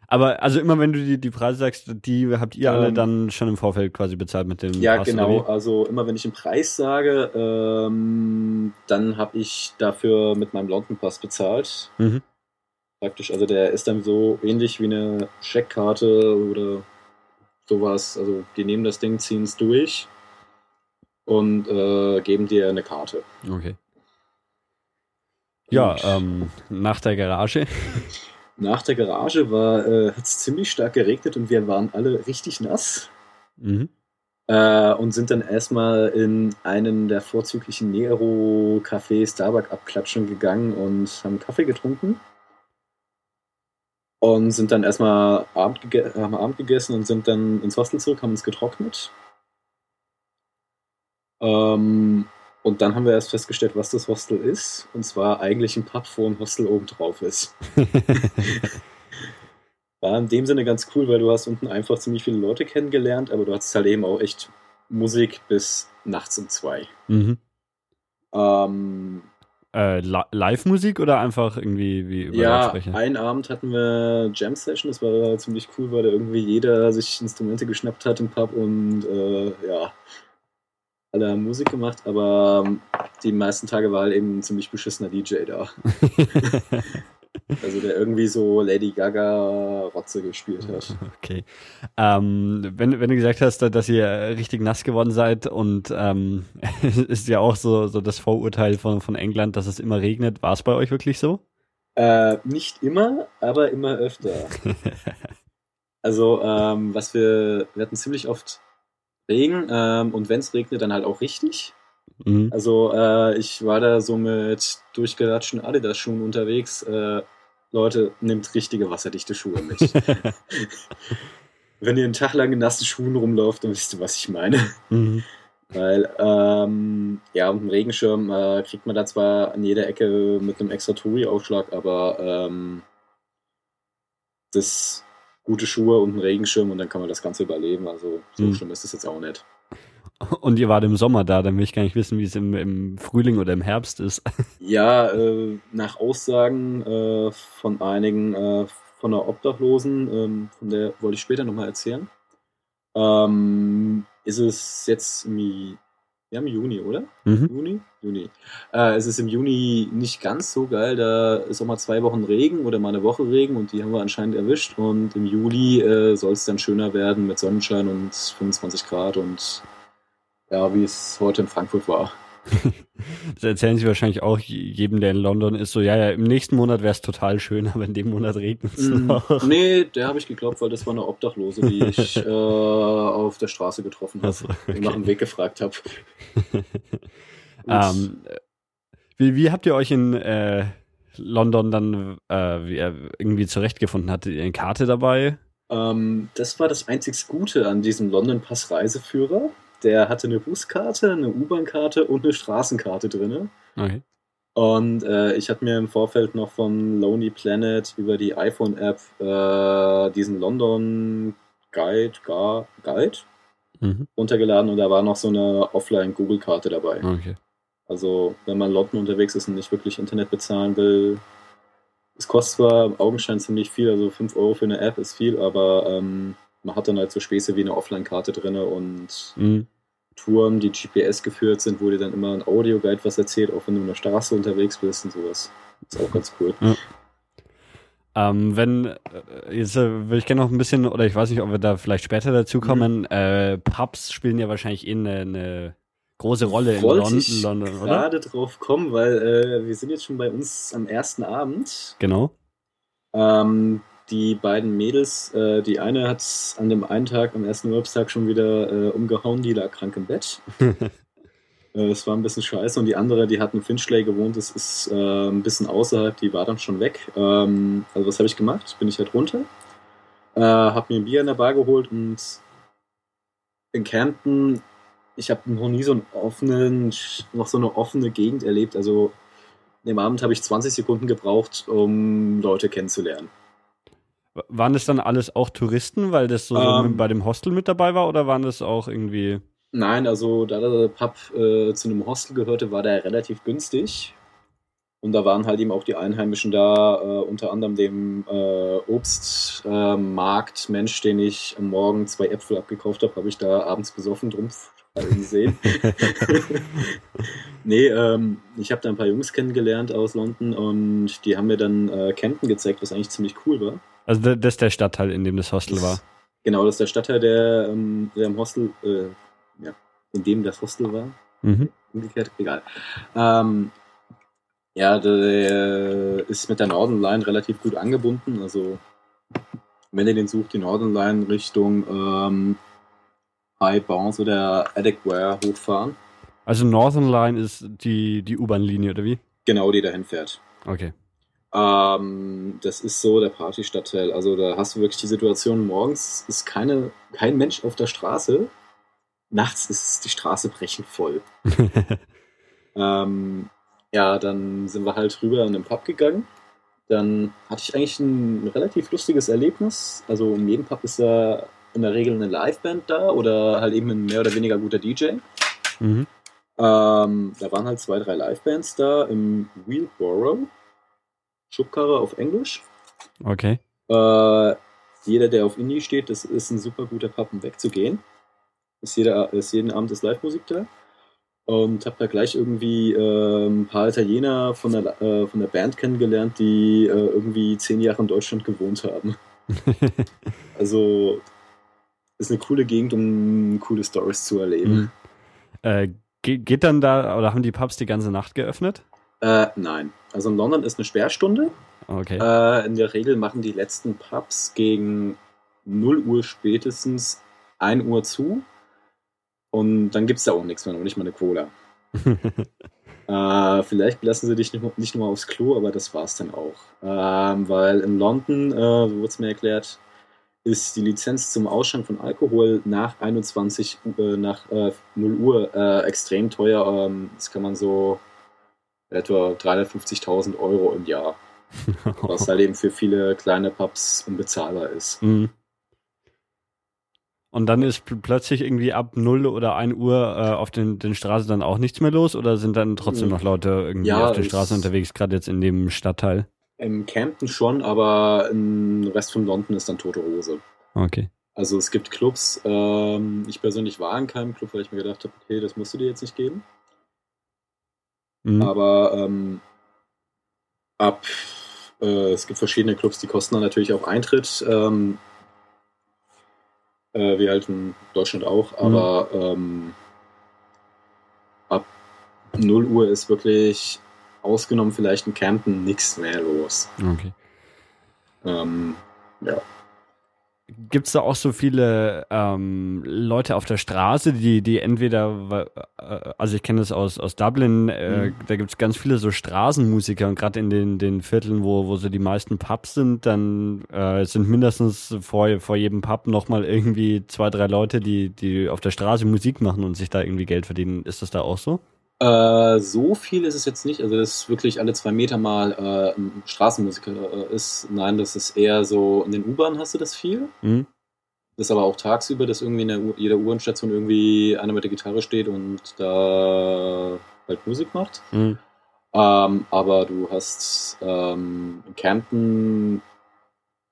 Aber also immer wenn du die, die Preise sagst, die habt ihr alle ähm, dann schon im Vorfeld quasi bezahlt mit dem Ja, Pass, genau. Also immer wenn ich den Preis sage, ähm, dann habe ich dafür mit meinem London Pass bezahlt. Mhm praktisch. Also der ist dann so ähnlich wie eine Scheckkarte oder sowas. Also die nehmen das Ding, ziehen es durch. und äh, geben dir eine Karte. Okay. Ja, ähm, nach der Garage. Nach der Garage war äh, hat es ziemlich stark geregnet und wir waren alle richtig nass. Mhm. Äh, und sind dann erstmal in einen der vorzüglichen Nero-Cafés Starbucks abklatschen gegangen und haben Kaffee getrunken. Und sind dann erstmal Abend, haben Abend gegessen und sind dann ins Hostel zurück, haben uns getrocknet. Ähm, und dann haben wir erst festgestellt, was das Hostel ist. Und zwar eigentlich ein Pub, wo ein Hostel oben drauf ist. War in dem Sinne ganz cool, weil du hast unten einfach ziemlich viele Leute kennengelernt, aber du hattest halt eben auch echt Musik bis nachts um zwei. Mhm. Ähm, Äh, Li- Live-Musik oder einfach irgendwie wie über ja, einen Abend hatten wir Jam Session, das war ziemlich cool, weil da irgendwie jeder sich Instrumente geschnappt hat im Pub und äh, ja, alle haben Musik gemacht, aber ähm, die meisten Tage war halt eben ein ziemlich beschissener DJ da. Also der irgendwie so Lady Gaga Rotze gespielt hat. Okay. Ähm, wenn, wenn du gesagt hast, dass ihr richtig nass geworden seid und ähm, ist ja auch so, so das Vorurteil von, von England, dass es immer regnet, war es bei euch wirklich so? Äh, nicht immer, aber immer öfter. Also, ähm, was wir, wir hatten ziemlich oft Regen ähm, und wenn es regnet, dann halt auch richtig. Mhm. Also, äh, ich war da so mit durchgelatschten Adidas-Schuhen unterwegs. Äh, Leute, nehmt richtige wasserdichte Schuhe mit. wenn ihr einen Tag lang in nassen Schuhen rumlauft, dann wisst ihr, was ich meine. Mhm. Weil, ähm, ja, und einen Regenschirm äh, kriegt man da zwar an jeder Ecke mit einem extra Touri-Aufschlag, aber ähm, das gute Schuhe und ein Regenschirm und dann kann man das Ganze überleben. Also so Mhm. schlimm ist es jetzt auch nicht. Und ihr wart im Sommer da, dann will ich gar nicht wissen, wie es im, im Frühling oder im Herbst ist. Ja, äh, nach Aussagen äh, von einigen äh, von der Obdachlosen, ähm, von der wollte ich später nochmal erzählen, ähm, ist es jetzt im, Ja, im Juni, oder? Mhm. Juni? Juni. Äh, es ist im Juni nicht ganz so geil. Da ist auch mal zwei Wochen Regen oder mal eine Woche Regen und die haben wir anscheinend erwischt. Und im Juli äh, soll es dann schöner werden mit Sonnenschein und 25 Grad und ja, wie es heute in Frankfurt war. Das erzählen sie wahrscheinlich auch jedem, der in London ist, so, ja, ja, im nächsten Monat wäre es total schön, aber in dem Monat regnet es Mm, noch. nee, der habe ich geglaubt, weil das war eine Obdachlose, die ich äh, auf der Straße getroffen habe Also, und nach dem Weg gefragt habe. Ähm, wie, wie habt ihr euch in äh, London dann äh, wie, irgendwie zurechtgefunden? Hattet ihr eine Karte dabei? Ähm, das war das einzig Gute an diesem London Pass Reiseführer. Der hatte eine Buskarte, eine U-Bahn-Karte und eine Straßenkarte drin. Okay. Und äh, ich hatte mir im Vorfeld noch von Lonely Planet über die iPhone-App äh, diesen London Guide, Gar, Guide Mhm. runtergeladen und da war noch so eine Offline-Google-Karte dabei. Okay. Also, wenn man in London unterwegs ist und nicht wirklich Internet bezahlen will, es kostet zwar im Augenschein ziemlich viel, also 5 Euro für eine App ist viel, aber ähm, man hat dann halt so Späße wie eine Offline-Karte drin und Mhm. Touren, die GPS geführt sind, wo dir dann immer ein Audioguide was erzählt, auch wenn du in der Straße unterwegs bist und sowas. Ist auch ganz cool. Ähm, wenn, äh, jetzt äh, würde ich gerne noch ein bisschen, oder ich weiß nicht, ob wir da vielleicht später dazu kommen, äh, Pubs spielen ja wahrscheinlich eh eine, eine große Rolle in Wollte Lon ich London, oder? gerade drauf kommen, weil äh, wir sind jetzt schon bei uns am ersten Abend. Genau. Ähm, die beiden Mädels, äh, die eine hat an dem einen Tag, am ersten Urlaubstag schon wieder äh, umgehauen, die lag krank im Bett. Äh, Es war ein bisschen scheiße und die andere, die hat in Finchley gewohnt, das ist äh, ein bisschen außerhalb, die war dann schon weg. Ähm, also was habe ich gemacht? Bin ich halt runter, äh, habe mir ein Bier in der Bar geholt und in Camden, ich habe noch nie so einen offenen, noch so eine offene Gegend erlebt. Also an dem Abend habe ich 20 Sekunden gebraucht, um Leute kennenzulernen. Waren das dann alles auch Touristen, weil das so, so Ähm. mit- bei dem Hostel mit dabei war, oder waren das auch irgendwie. Nein, also da der Pub äh, zu einem Hostel gehörte, war der relativ günstig. Und da waren halt eben auch die Einheimischen da, äh, unter anderem dem äh, Obstmarkt Mensch, den ich am Morgen zwei Äpfel abgekauft habe, habe ich da abends besoffen drum gesehen. nee, ähm, ich habe da ein paar Jungs kennengelernt aus London und die haben mir dann äh, Camden gezeigt, was eigentlich ziemlich cool war. Also da- das ist der Stadtteil, in dem das Hostel war. Genau, das ist der Stadtteil, der, ähm, der im Hostel, äh, ja, in dem das Hostel war. Mhm. Umgekehrt, egal. Ähm, ja, der ist mit der Northern Line relativ gut angebunden. Also, wenn ihr den sucht, die Northern Line Richtung ähm, High Bounce oder Adequare hochfahren. Also Northern Line ist die, die U-Bahn-Linie, oder wie? Genau, die dahin fährt. Okay. Ähm, das ist so der Partystadtteil. Also da hast du wirklich die Situation, morgens ist keine, kein Mensch auf der Straße. Nachts ist die Straße brechend voll. ähm, ja, dann sind wir halt rüber in den Pub gegangen. Dann hatte ich eigentlich ein relativ lustiges Erlebnis. Also in jedem Pub ist da in der Regel eine Liveband da oder halt eben ein mehr oder weniger guter DJ. mhm. Ähm, da waren halt zwei, drei Livebands da im Wheelborough. Schubkarre auf Englisch. Okay. Äh, jeder, der auf Indie steht, das ist ein super guter Pub, um wegzugehen. Ist, jeder, ist jeden Abend ist Live-Musik da. Und habe da gleich irgendwie äh, ein paar Italiener von der, äh, von der Band kennengelernt, die äh, irgendwie zehn Jahre in Deutschland gewohnt haben. Also ist eine coole Gegend, um coole Stories zu erleben. Mhm. äh, ge geht dann da, oder haben die Pubs die ganze Nacht geöffnet? Äh, nein. Also in London ist eine Sperrstunde. Okay. Äh, in der Regel machen die letzten Pubs gegen 0 Uhr spätestens 1 Uhr zu. Und dann gibt es da auch nichts mehr, noch nicht mal eine Cola. Äh, vielleicht lassen sie dich nicht, nur- nicht nur aufs Klo, aber das war's dann auch. Ähm, weil in London, äh, so wurde es mir erklärt, ist die Lizenz zum Ausschank von Alkohol nach 21 Uhr, äh, nach äh, 0 Uhr äh, extrem teuer. Ähm, das kann man so etwa 350.000 Euro im Jahr, was halt eben für viele kleine Pubs unbezahlbar ist. Mhm. Und dann ist pl- plötzlich irgendwie ab 0 oder 1 Uhr äh, auf den, den Straßen dann auch nichts mehr los oder sind dann trotzdem noch Leute irgendwie Ja, auf den Straßen unterwegs, gerade jetzt in dem Stadtteil? Im Campton schon, aber im Rest von London ist dann tote Hose. Okay. Also es gibt Clubs, ähm, ich persönlich war in keinem Club, weil ich mir gedacht habe, okay, das musst du dir jetzt nicht geben. Mhm. Aber ähm, ab, äh, es gibt verschiedene Clubs, die kosten dann natürlich auch Eintritt, ähm, äh, wie halt in Deutschland auch, aber ähm, ab 0 Uhr ist wirklich ausgenommen vielleicht in Campton nichts mehr los. Okay. Ähm, ja. Gibt es da auch so viele ähm, Leute auf der Straße, die, die entweder, äh, also ich kenne das aus, aus Dublin, äh, Mhm. da gibt es ganz viele so Straßenmusiker und gerade in den, den Vierteln, wo, wo so die meisten Pubs sind, dann äh, sind mindestens vor, vor jedem Pub nochmal irgendwie zwei, drei Leute, die, die auf der Straße Musik machen und sich da irgendwie Geld verdienen. Ist das da auch so? Äh, so viel ist es jetzt nicht. Also, das ist wirklich alle zwei Meter mal äh, ein Straßenmusiker äh, ist. Nein, das ist eher so, in den U-Bahnen hast du das viel. Mhm. Das ist aber auch tagsüber, dass irgendwie in der, U- jeder U-Bahn-Station irgendwie einer mit der Gitarre steht und da halt Musik macht. Mhm. Ähm, aber du hast ähm, in Campton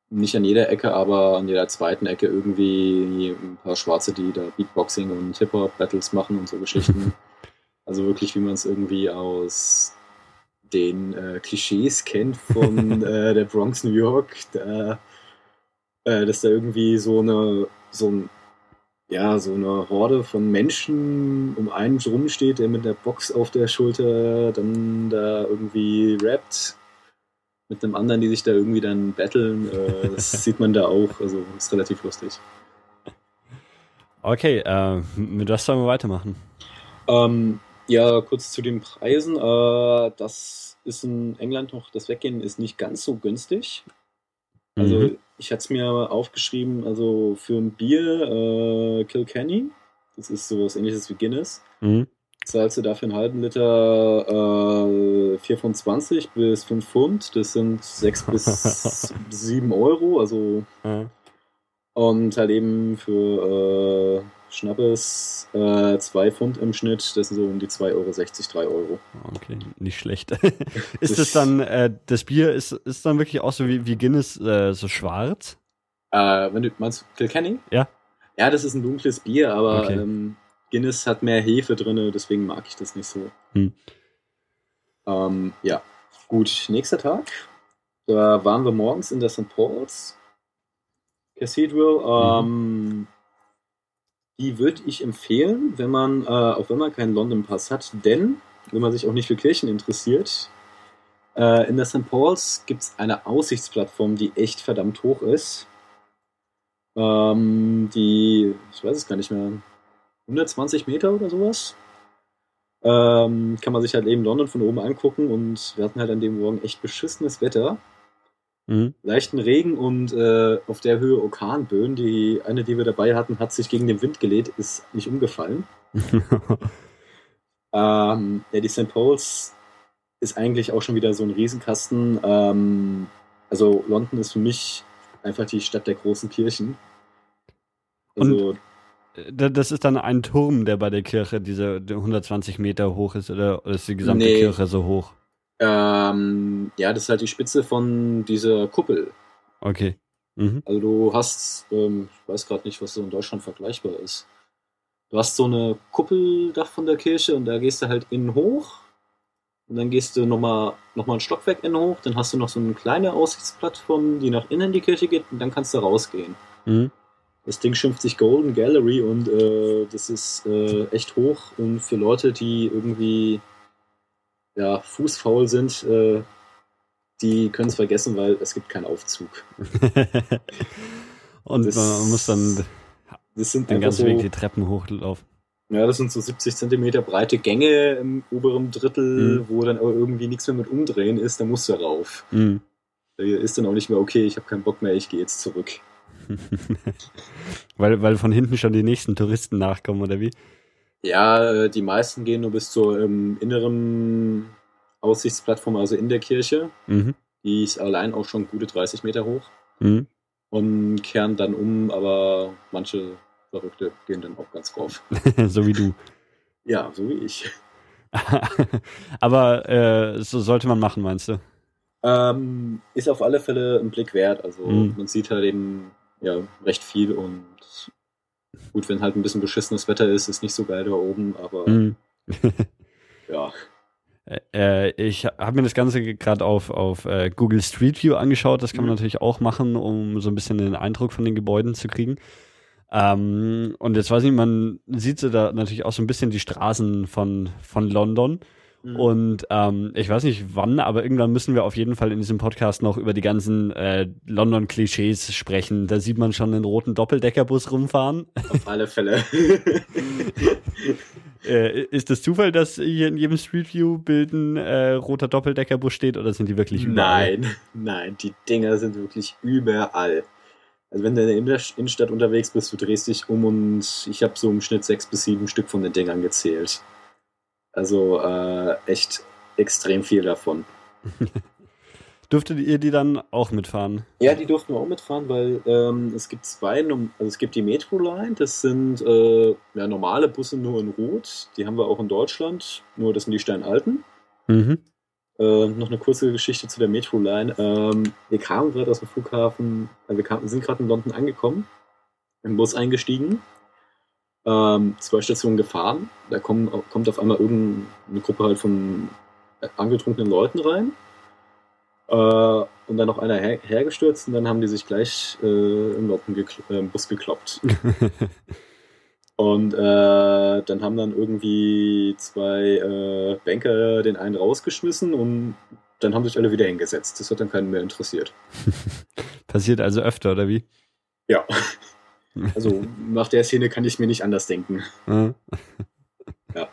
nicht an jeder Ecke, aber an jeder zweiten Ecke irgendwie ein paar Schwarze, die da Beatboxing und Hip-Hop-Battles machen und so Geschichten. also wirklich, wie man es irgendwie aus den äh, Klischees kennt von äh, der Bronx, New York, da, äh, dass da irgendwie so eine, so ein, ja, so eine Horde von Menschen um einen rumsteht, der mit der Box auf der Schulter dann da irgendwie rappt. Mit einem anderen, die sich da irgendwie dann battlen. Äh, das sieht man da auch. Also ist relativ lustig. Okay, äh, mit was sollen wir weitermachen? Ähm, ja, kurz zu den Preisen. Äh, das ist in England noch, das Weggehen ist nicht ganz so günstig. Also Mhm. ich hatte es mir aufgeschrieben, also für ein Bier äh, Kilkenny, das ist sowas ähnliches wie Guinness, Mhm. zahlst du dafür einen halben Liter äh, 4,20 bis 5 Pfund. Das sind 6 bis 7 Euro. Also Ja. und halt eben für äh, Schnappes 2 Pfund im Schnitt. Das sind so um die 2,60 Euro, 3 Euro. Okay, nicht schlecht. ist Das- dann, äh, das Bier ist, ist dann wirklich auch so wie, wie Guinness äh, so schwarz? Äh, wenn du meinst Kilkenny? Ja. Ja, das ist ein dunkles Bier, aber Okay. ähm, Guinness hat mehr Hefe drin, deswegen mag ich das nicht so. Hm. Ähm, ja, gut, nächster Tag. Da waren wir morgens in der St. Paul's Cathedral. Mhm. Die würde ich empfehlen, wenn man, äh, auch wenn man keinen London Pass hat, denn wenn man sich auch nicht für Kirchen interessiert, äh, in der St. Paul's gibt es eine Aussichtsplattform, die echt verdammt hoch ist. Ähm, die, ich weiß es gar nicht mehr, 120 Meter oder sowas. Ähm, kann man sich halt eben London von oben angucken und wir hatten halt an dem Morgen echt beschissenes Wetter. Mhm. Leichten Regen und äh, auf der Höhe Orkanböen. Die eine, die wir dabei hatten, hat sich gegen den Wind gelegt, ist nicht umgefallen. ähm, ja, die St. Paul's ist eigentlich auch schon wieder so ein Riesenkasten. Ähm, also London ist für mich einfach die Stadt der großen Kirchen. Also, und das ist dann ein Turm, der bei der Kirche diese 120 Meter hoch ist, oder ist die gesamte nee. Kirche so hoch? Ähm, ja, das ist halt die Spitze von dieser Kuppel. Okay. Mhm. Also du hast, ähm, ich weiß gerade nicht, was so in Deutschland vergleichbar ist. Du hast so eine Kuppeldach von der Kirche und da gehst du halt innen hoch und dann gehst du nochmal noch mal ein Stockwerk innen hoch, dann hast du noch so eine kleine Aussichtsplattform, die nach innen in die Kirche geht und dann kannst du rausgehen. Mhm. Das Ding schimpft sich Golden Gallery und äh, das ist äh, echt hoch und für Leute, die irgendwie ja, fußfaul sind, äh, die können es vergessen, weil es gibt keinen Aufzug. und das, man muss dann das sind den ganzen so, Weg die Treppen hochlaufen. Ja, das sind so 70 Zentimeter breite Gänge im oberen Drittel, mhm. wo dann aber irgendwie nichts mehr mit Umdrehen ist, da musst du rauf. Mhm. Da ist dann auch nicht mehr, okay, ich habe keinen Bock mehr, ich gehe jetzt zurück. weil, weil von hinten schon die nächsten Touristen nachkommen, oder wie? Ja, äh, die meisten gehen nur bis zur ähm, inneren Aussichtsplattform, also in der Kirche. Mhm. Die ist allein auch schon gute 30 Meter hoch. Mhm. Und kehren dann um, aber manche Verrückte gehen dann auch ganz drauf. so wie du. Ja, so wie ich. aber äh, so sollte man machen, meinst du? Ähm, ist auf alle Fälle ein Blick wert. Also mhm. man sieht halt eben ja, recht viel und gut, wenn halt ein bisschen beschissenes Wetter ist, ist nicht so geil da oben, aber mhm. ja. Äh, ich habe mir das Ganze gerade auf, auf äh, Google Street View angeschaut. Das kann man mhm. natürlich auch machen, um so ein bisschen den Eindruck von den Gebäuden zu kriegen. Ähm, und jetzt weiß ich, man sieht so da natürlich auch so ein bisschen die Straßen von, von London. Mhm. Und ähm, ich weiß nicht wann, aber irgendwann müssen wir auf jeden Fall in diesem Podcast noch über die ganzen äh, London-Klischees sprechen. Da sieht man schon den roten Doppeldeckerbus rumfahren. Auf alle Fälle. äh, ist das Zufall, dass hier in jedem Street View-Bild ein äh, roter Doppeldeckerbus steht oder sind die wirklich überall? Nein, nein, die Dinger sind wirklich überall. Also wenn du in der Innenstadt unterwegs bist, du drehst dich um und ich habe so im Schnitt sechs bis sieben Stück von den Dingern gezählt. Also äh, echt extrem viel davon. Durftet ihr die dann auch mitfahren? Ja, die durften wir auch mitfahren, weil ähm, es gibt zwei, also es gibt die Metro Line, das sind äh, ja, normale Busse nur in Rot, die haben wir auch in Deutschland, nur das sind die Steinalten. Mhm. Äh, noch eine kurze Geschichte zu der Metro Line. Ähm, wir kamen gerade aus dem Flughafen, äh, wir, kamen, sind gerade in London angekommen, im Bus eingestiegen ähm, zwei Stationen gefahren. Da kommen, kommt auf einmal irgendeine Gruppe halt von angetrunkenen Leuten rein. Äh, und dann noch einer her hergestürzt und dann haben die sich gleich äh, im, äh, im Bus gekloppt. und äh, dann haben dann irgendwie zwei äh, Banker den einen rausgeschmissen und dann haben sich alle wieder hingesetzt. Das hat dann keinen mehr interessiert. Passiert also öfter, oder wie? Ja. Also nach der Szene kann ich mir nicht anders denken. ja.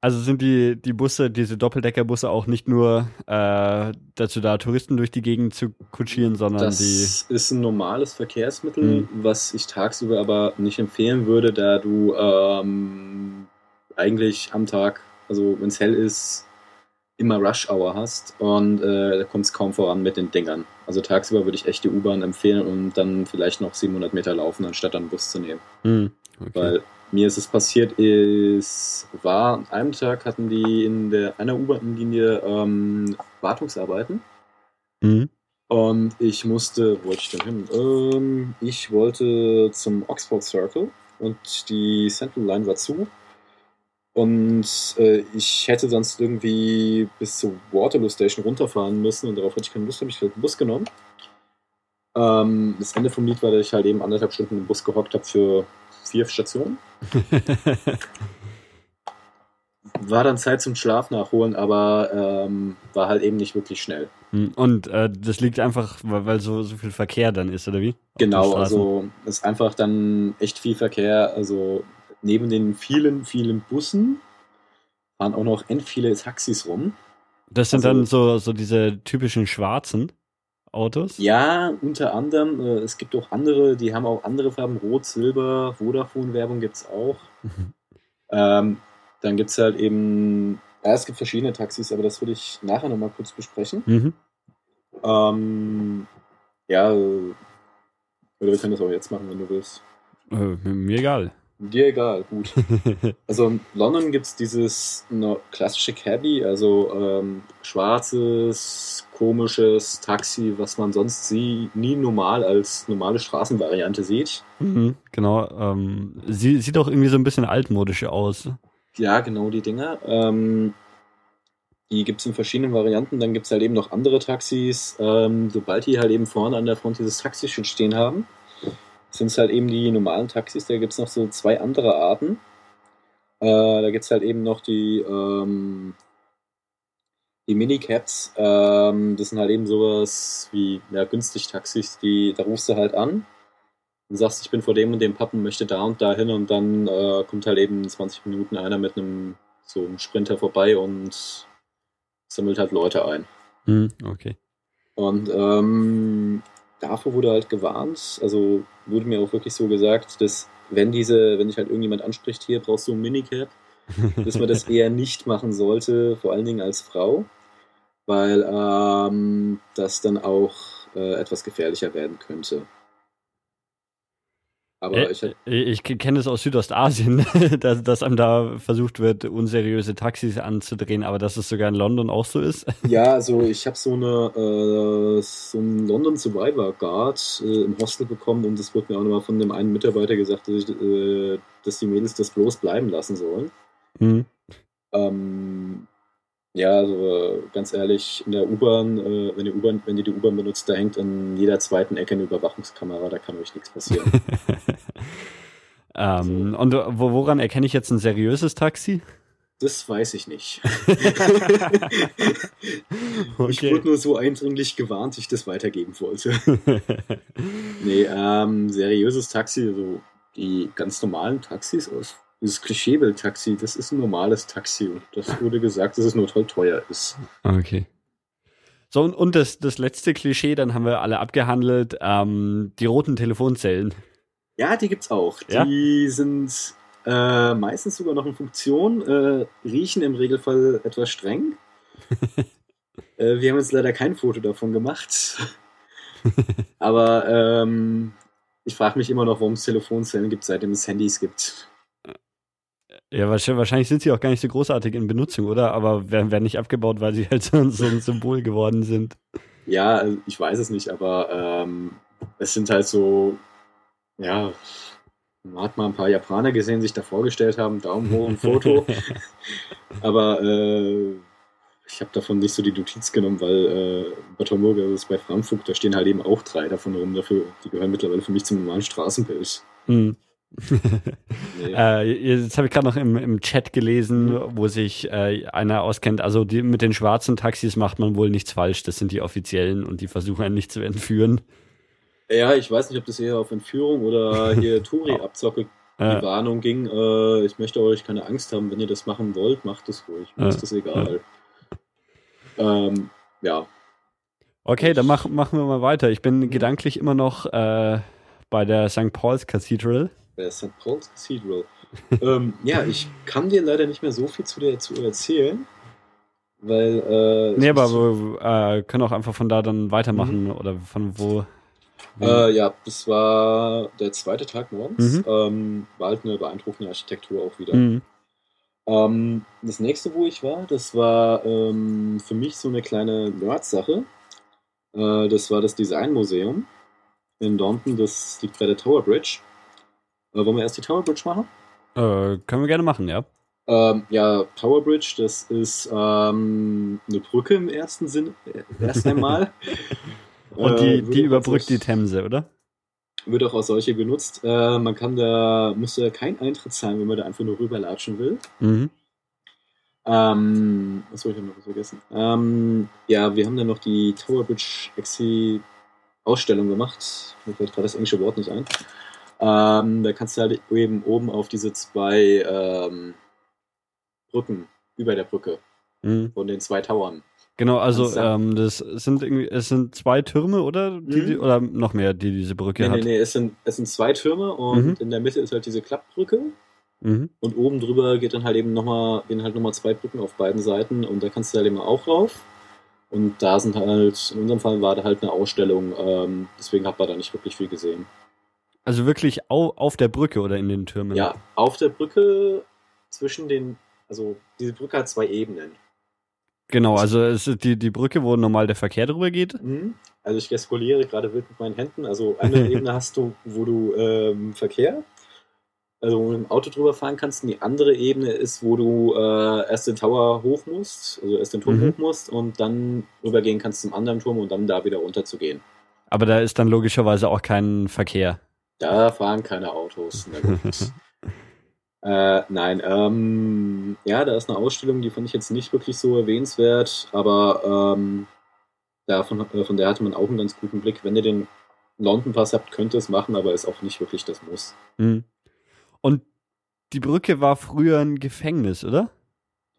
Also sind die, die Busse, diese Doppeldeckerbusse auch nicht nur äh, dazu da, Touristen durch die Gegend zu kutschieren, sondern das die. Das ist ein normales Verkehrsmittel, mhm. was ich tagsüber aber nicht empfehlen würde, da du ähm, eigentlich am Tag, also wenn es hell ist, immer Rush Hour hast und äh, da kommt es kaum voran mit den Dingern. Also tagsüber würde ich echt die U-Bahn empfehlen und dann vielleicht noch 700 Meter laufen, anstatt einen Bus zu nehmen. Hm, okay. Weil mir ist es passiert, es war an einem Tag hatten die in der einer U-Bahn-Linie ähm, Wartungsarbeiten. Mhm. Und ich musste, wo wollte ich denn hin? Ähm, ich wollte zum Oxford Circle und die Central Line war zu. Und äh, ich hätte sonst irgendwie bis zur Waterloo Station runterfahren müssen und darauf hatte ich keine Lust, habe ich halt den Bus genommen. Ähm, das Ende vom Lied war, dass ich halt eben anderthalb Stunden im Bus gehockt habe für vier Stationen. War dann Zeit zum Schlaf nachholen, aber ähm, war halt eben nicht wirklich schnell. Hm, Und äh, das liegt einfach, weil, weil so, so viel Verkehr dann ist, oder wie? Genau, also es ist einfach dann echt viel Verkehr. Also neben den vielen, vielen Bussen fahren auch noch end viele Taxis rum. Das sind also- dann so, so diese typischen schwarzen Autos? Ja, unter anderem. Äh, es gibt auch andere, die haben auch andere Farben. Rot, Silber, Vodafone-Werbung gibt es auch. Mhm. Ähm, dann gibt es halt eben, ja, es gibt verschiedene Taxis, aber das würde ich nachher nochmal kurz besprechen. Mhm. Ähm, ja, äh, oder wir können das auch jetzt machen, wenn du willst. Äh, mir egal. Dir egal, gut. Also in London gibt es dieses no, klassische Cabby, also ähm, schwarzes, komisches Taxi, was man sonst sie, nie normal als normale Straßenvariante sieht. mhm, genau. Ähm, sie sieht auch irgendwie so ein bisschen altmodisch aus. Ja, genau die Dinger. Ähm, die gibt es in verschiedenen Varianten. Dann gibt es halt eben noch andere Taxis. Ähm, sobald die halt eben vorne an der Front dieses Taxischild stehen haben, sind es halt eben die normalen Taxis. Da gibt es noch so zwei andere Arten. Äh, da gibt es halt eben noch die, ähm, die Minicabs. Ähm, das sind halt eben sowas wie ja, günstig Taxis. Die, da rufst du halt an und sagst, ich bin vor dem und dem Pappen, möchte da und da hin und dann äh, kommt halt eben in 20 Minuten einer mit einem so einem Sprinter vorbei und sammelt halt Leute ein. Mhm, okay. Und ähm, davor wurde halt gewarnt, also wurde mir auch wirklich so gesagt, dass wenn diese, wenn dich halt irgendjemand anspricht, hier brauchst du ein Minicap, dass man das eher nicht machen sollte, vor allen Dingen als Frau, weil ähm, das dann auch äh, etwas gefährlicher werden könnte. Aber Äh, ich hab, ich kenne es aus Südostasien, dass, dass einem da versucht wird, unseriöse Taxis anzudrehen, aber dass es sogar in London auch so ist. Ja, also ich habe so eine äh, so einen London Survivor Guard äh, im Hostel bekommen und es wurde mir auch nochmal von dem einen Mitarbeiter gesagt, dass, ich, äh, dass die Mädels das bloß bleiben lassen sollen. Mhm. Ähm, ja, also äh, ganz ehrlich, in der U-Bahn, äh, wenn, ihr U-Bahn, wenn ihr die U-Bahn benutzt, da hängt an jeder zweiten Ecke eine Überwachungskamera, da kann euch nichts passieren. ähm, und wo, woran erkenne ich jetzt ein seriöses Taxi? Das weiß ich nicht. Ich Okay. wurde nur so eindringlich gewarnt, ich das weitergeben wollte. Nee, ähm, seriöses Taxi, also die ganz normalen Taxis aus. Dieses Klischeebild-Taxi, das ist ein normales Taxi und das wurde gesagt, dass es nur toll teuer ist. Okay. So, und, und das, das letzte Klischee, dann haben wir alle abgehandelt, ähm, die roten Telefonzellen. Ja, die gibt's auch. Ja? Die sind äh, meistens sogar noch in Funktion, äh, riechen im Regelfall etwas streng. äh, wir haben jetzt leider kein Foto davon gemacht. Aber ähm, ich frage mich immer noch, warum es Telefonzellen gibt, seitdem es Handys gibt. Ja, wahrscheinlich, sind sie auch gar nicht so großartig in Benutzung, oder? Aber werden, werden nicht abgebaut, weil sie halt so, so ein Symbol geworden sind. Ja, ich weiß es nicht, aber ähm, es sind halt so, ja, man hat mal ein paar Japaner gesehen, sich da vorgestellt haben, Daumen hoch, ein Foto. aber äh, ich habe davon nicht so die Notiz genommen, weil äh, das ist bei Frankfurt, da stehen halt eben auch drei davon rum. Dafür, die gehören mittlerweile für mich zum normalen Straßenbild. Hm. Nee. äh, jetzt habe ich gerade noch im, im Chat gelesen, wo sich äh, einer auskennt. Also die, mit den schwarzen Taxis macht man wohl nichts falsch. Das sind die offiziellen und die versuchen einen nicht zu entführen. Ja, ich weiß nicht, ob das eher auf Entführung oder hier Touri-Abzocke die Äh, Warnung ging. Äh, ich möchte euch keine Angst haben, wenn ihr das machen wollt, macht es ruhig. Mir Ja. ist das egal. Ähm, ja. okay, dann mach, machen wir mal weiter. Ich bin gedanklich immer noch äh, bei der St. Paul's Cathedral. Wer ist St. Paul's Cathedral? ähm, ja, ich kann dir leider nicht mehr so viel zu der zu erzählen, weil. Äh, Nee, aber wir äh, können auch einfach von da dann weitermachen oder von wo. Äh, ja, das war der zweite Tag morgens. Mhm. Ähm, war halt eine beeindruckende Architektur auch wieder. Mhm. Ähm, das nächste, wo ich war, das war ähm, für mich so eine kleine Nerd-Sache. Äh, das war das Designmuseum in Dornton. Das liegt bei der Tower Bridge. Äh, wollen wir erst die Tower Bridge machen? Äh, können wir gerne machen, ja. Ähm, ja, Tower Bridge, das ist ähm, eine Brücke im ersten Sinn, äh, erst einmal. Und Äh, die, würde die überbrückt die Themse, oder? wird auch als solche genutzt. Äh, man kann da, muss da keinen Eintritt zahlen, wenn man da einfach nur rüberlatschen will. Mhm. Ähm, was soll ich noch vergessen? Ähm, ja, wir haben dann noch die Tower Bridge XC Ausstellung gemacht. Mir fällt gerade das englische Wort nicht ein. Ähm, da kannst du halt eben oben auf diese zwei ähm, Brücken über der Brücke Mhm. von den zwei Towern. Genau, also ähm, das sind irgendwie, es sind zwei Türme, oder? Die, Mhm. die, oder noch mehr, die diese Brücke Nee, hat. nee, nee, es sind, es sind zwei Türme und Mhm. in der Mitte ist halt diese Klappbrücke Mhm. und oben drüber geht dann halt eben nochmal, gehen halt nochmal zwei Brücken auf beiden Seiten und da kannst du halt eben auch rauf. Und da sind halt, in unserem Fall war da halt eine Ausstellung, ähm, deswegen hat man da nicht wirklich viel gesehen. Also wirklich au, auf der Brücke oder in den Türmen? Ja, auf der Brücke zwischen den, also diese Brücke hat zwei Ebenen. Genau, also es ist die, die Brücke, wo normal der Verkehr drüber geht. Mhm. Also ich gestikuliere gerade wild mit meinen Händen. Also eine Ebene hast du, wo du ähm, Verkehr, also wo du mit dem Auto drüber fahren kannst. Und die andere Ebene ist, wo du äh, erst den Tower hoch musst, also erst den Turm Mhm. hoch musst und dann rübergehen kannst zum anderen Turm und dann da wieder runter zu gehen. Aber da ist dann logischerweise auch kein Verkehr. Da fahren keine Autos. Na gut. äh, nein, ähm, ja, da ist eine Ausstellung, die fand ich jetzt nicht wirklich so erwähnenswert, aber ähm, davon, äh, von der hatte man auch einen ganz guten Blick. Wenn ihr den London Pass habt, könnt ihr es machen, aber ist auch nicht wirklich das Muss. Mhm. Und die Brücke war früher ein Gefängnis, oder?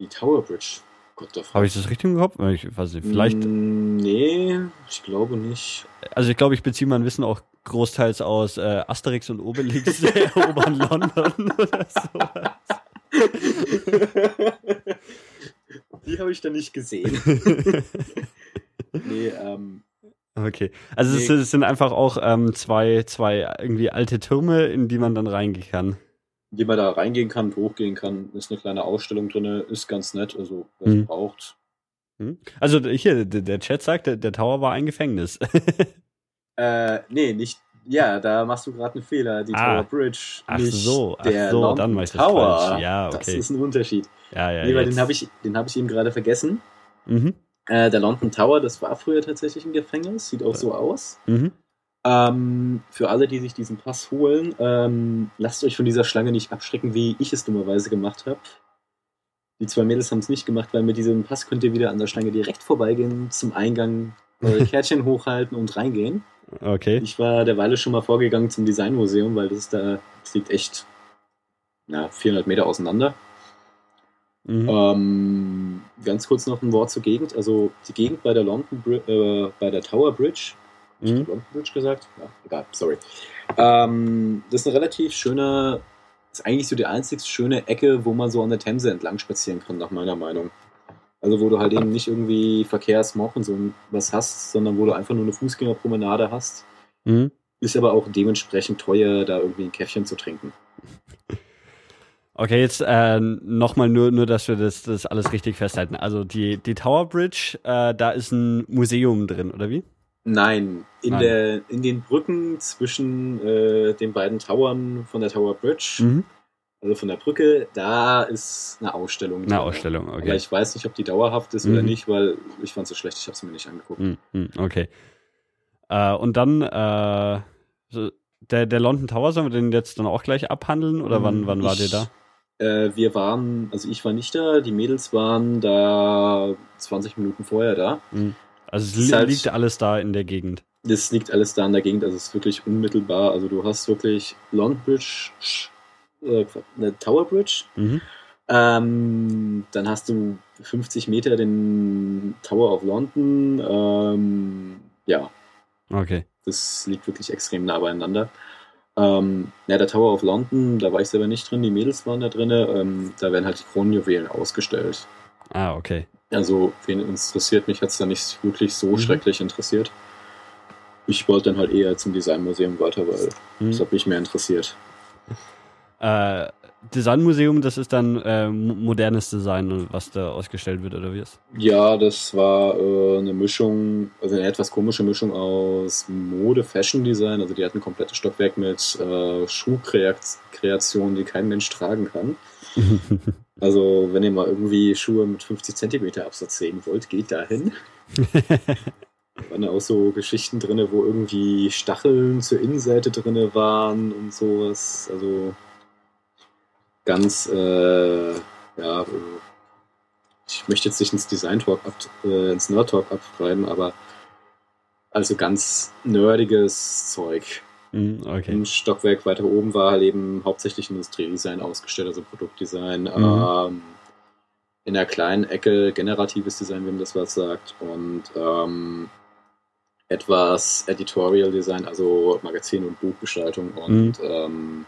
Die Tower Bridge. Gott, Habe ich das richtig im Kopf? Ich weiß nicht, vielleicht. Mm, Nee, ich glaube nicht. Also ich glaube, ich beziehe mein Wissen auch großteils aus äh, Asterix und Obelix erobern London oder sowas. Die habe ich da nicht gesehen. nee, ähm, Okay. Also es, Nee. es sind einfach auch ähm, zwei, zwei irgendwie alte Türme, in die man dann reingehen kann. Wie man da reingehen kann und hochgehen kann. Ist eine kleine Ausstellung drin, ist ganz nett. Also, wer es Mhm. braucht. Hm? Also hier, der, Chat sagt, der, der Tower war ein Gefängnis. Äh, nee, nicht. Ja, da machst du gerade einen Fehler. Die Ah. Tower Bridge. Ach nicht so, ach der so, London dann mach ich das Tower. falsch. Ja, Das okay. ist ein Unterschied. ja, ja. nee, weil den jetzt. habe ich, den hab ich eben gerade vergessen. Mhm. Äh, der London Tower, das war früher tatsächlich ein Gefängnis. Sieht auch so aus. Mhm. Ähm, für alle, die sich diesen Pass holen, ähm, lasst euch von dieser Schlange nicht abschrecken, wie ich es dummerweise gemacht habe. Die zwei Mädels haben es nicht gemacht, weil mit diesem Pass könnt ihr wieder an der Schlange direkt vorbeigehen, zum Eingang eure Kärtchen hochhalten und reingehen. Okay. Ich war derweile schon mal vorgegangen zum Designmuseum, weil das da, das liegt echt na, 400 Meter auseinander. Mhm. Ähm, ganz kurz noch ein Wort zur Gegend. Also die Gegend bei der London Bri äh, bei der Tower Bridge Mhm. Bridge gesagt? Ja, egal, sorry. Ähm, das ist eine relativ schöne, ist eigentlich so die einzig schöne Ecke, wo man so an der Themse entlang spazieren kann, nach meiner Meinung. Also wo du halt eben nicht irgendwie Verkehrssmog und so was hast, sondern wo du einfach nur eine Fußgängerpromenade hast. Mhm. Ist aber auch dementsprechend teuer, da irgendwie ein Käffchen zu trinken. Okay, jetzt äh, nochmal nur, nur, dass wir das, das alles richtig festhalten. Also die, die Tower Bridge, äh, da ist ein Museum drin, oder wie? Nein, in, Nein. Der, in den Brücken zwischen äh, den beiden Towern von der Tower Bridge, Mhm. also von der Brücke, da ist eine Ausstellung. Eine drin. Ausstellung, Aber okay. ich weiß nicht, ob die dauerhaft ist oder Mhm. nicht, weil ich fand sie schlecht, ich habe sie mir nicht angeguckt. Mhm, mhm, okay. Äh, und dann, äh, so, der, der London Tower, sollen wir den jetzt dann auch gleich abhandeln? Oder wann, wann ihr Ich- da? Äh, wir waren, also ich war nicht da, die Mädels waren da 20 Minuten vorher da. Also es li halt- liegt alles da in der Gegend. Das liegt alles da in der Gegend, also es ist wirklich unmittelbar. Also du hast wirklich London Bridge, sch- äh, eine Tower Bridge, Mhm. ähm, dann hast du 50 Meter den Tower of London. Ähm, ja, Okay. das liegt wirklich extrem nah beieinander. Ähm, ja, der Tower of London, da war ich selber nicht drin, die Mädels waren da drin. Ähm, da werden halt die Kronjuwelen ausgestellt. Ah, okay. Also, wen interessiert mich, hat es da nicht wirklich so Mhm. schrecklich interessiert. Ich wollte dann halt eher zum Designmuseum weiter, weil Mhm. das hat mich mehr interessiert. Äh, Designmuseum, das ist dann äh, mo- modernes Design, was da ausgestellt wird, oder wie ist? Ja, das war äh, eine Mischung, also eine etwas komische Mischung aus Mode, Fashion Design. Also die hatten ein komplettes Stockwerk mit äh, Schuhkreationen, die kein Mensch tragen kann. Also wenn ihr mal irgendwie Schuhe mit 50 Zentimeter Absatz sehen wollt, geht dahin. Da waren auch so Geschichten drin, wo irgendwie Stacheln zur Innenseite drin waren und sowas. Also ganz, äh, ja, ich möchte jetzt nicht ins Design Talk, ab, äh, ins Nerd Talk abschreiben, aber also ganz nerdiges Zeug. Mhm, okay. Ein Stockwerk weiter oben war halt eben hauptsächlich Industriedesign ausgestellt, also Produktdesign. Mhm. Ähm, in der kleinen Ecke generatives Design, wem das was sagt, und ähm, etwas Editorial Design, also Magazin- und Buchgestaltung und ähm,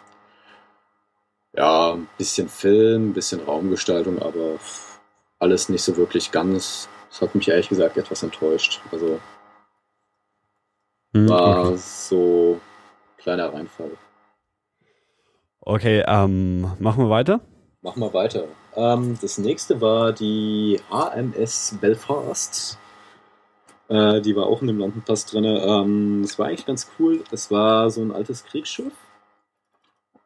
ja, ein bisschen Film, ein bisschen Raumgestaltung, aber alles nicht so wirklich ganz. Das hat mich ehrlich gesagt etwas enttäuscht. Also Mhm, war okay. so kleiner Reinfall. okay, ähm, machen wir weiter? Machen wir weiter. Ähm, das nächste war die HMS Belfast. Äh, die war auch in dem London Pass drin. Ähm, das war eigentlich ganz cool. Es war so ein altes Kriegsschiff,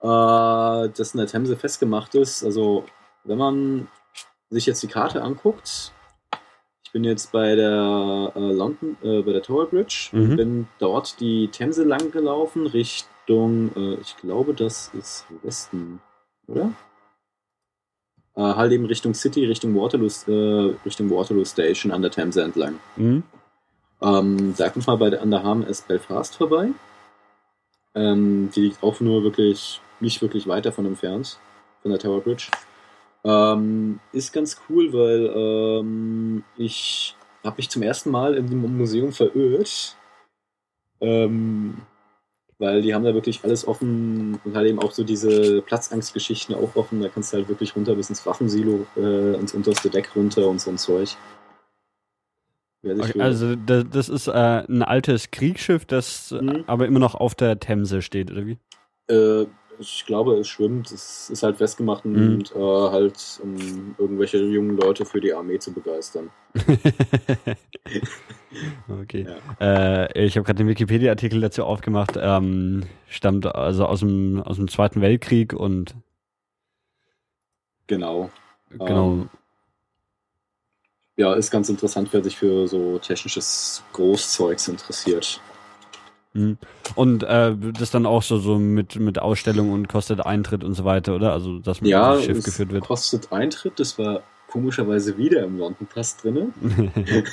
äh, das in der Themse festgemacht ist. Also, wenn man sich jetzt die Karte anguckt, ich bin jetzt bei der äh, London, äh, bei der Tower Bridge, Mhm. bin dort die Themse lang gelaufen, Richtung, äh, ich glaube, das ist Westen, oder? Äh, halt eben Richtung City, Richtung Waterloo, äh, Richtung Waterloo Station an der Themse entlang. Mhm. Ähm, da kommt mal bei der, an der HMS Belfast vorbei. Ähm, die liegt auch nur wirklich, nicht wirklich weit davon entfernt, von der Tower Bridge. Ähm, ist ganz cool, weil ähm, ich habe mich zum ersten Mal in dem Museum verirrt. Ähm, weil die haben da wirklich alles offen und halt eben auch so diese Platzangstgeschichten auch offen. Da kannst du halt wirklich runter bis ins Waffensilo, äh, ins unterste Deck runter und so ein Zeug. Okay, also da, das ist äh, ein altes Kriegsschiff, das Mhm. aber immer noch auf der Themse steht, oder wie? Äh, ich glaube, es schwimmt. Es ist halt festgemacht Mhm. und äh, halt, um irgendwelche jungen Leute für die Armee zu begeistern. okay. Äh, ich habe gerade den Wikipedia-Artikel dazu aufgemacht. Ähm, stammt also aus dem, aus dem Zweiten Weltkrieg und Genau. genau. Ähm, Ja, ist ganz interessant, wer sich für so technisches Großzeugs interessiert. Mhm. Und äh, das dann auch so, so mit, mit Ausstellung und kostet Eintritt und so weiter, oder? Also, dass mit Ja, dem Schiff geführt wird. kostet Eintritt. Das war komischerweise wieder im London Pass drinne.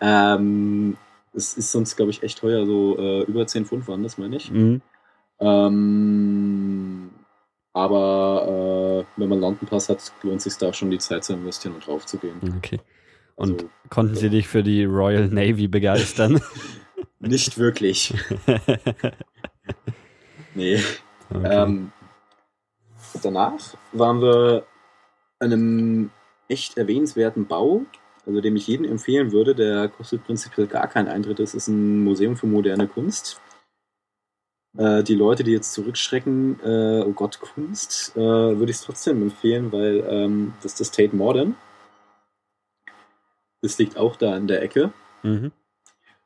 ähm, es ist sonst, glaube ich, echt teuer. So äh, über 10 Pfund waren das, meine ich. mhm. Ähm, aber äh, wenn man London Pass hat, lohnt sich da schon die Zeit zu investieren und drauf zu gehen. Okay. Und Also, konnten Sie dich für die Royal Navy begeistern? nicht wirklich. Nee. Okay. Ähm, danach waren wir an einem echt erwähnenswerten Bau, also dem ich jedem empfehlen würde. Der kostet prinzipiell gar keinen Eintritt. Das ist ein Museum für moderne Kunst. Äh, die Leute, die jetzt zurückschrecken, äh, oh Gott, Kunst, äh, würde ich es trotzdem empfehlen, weil ähm, das ist das Tate Modern. Das liegt auch da in der Ecke. mhm.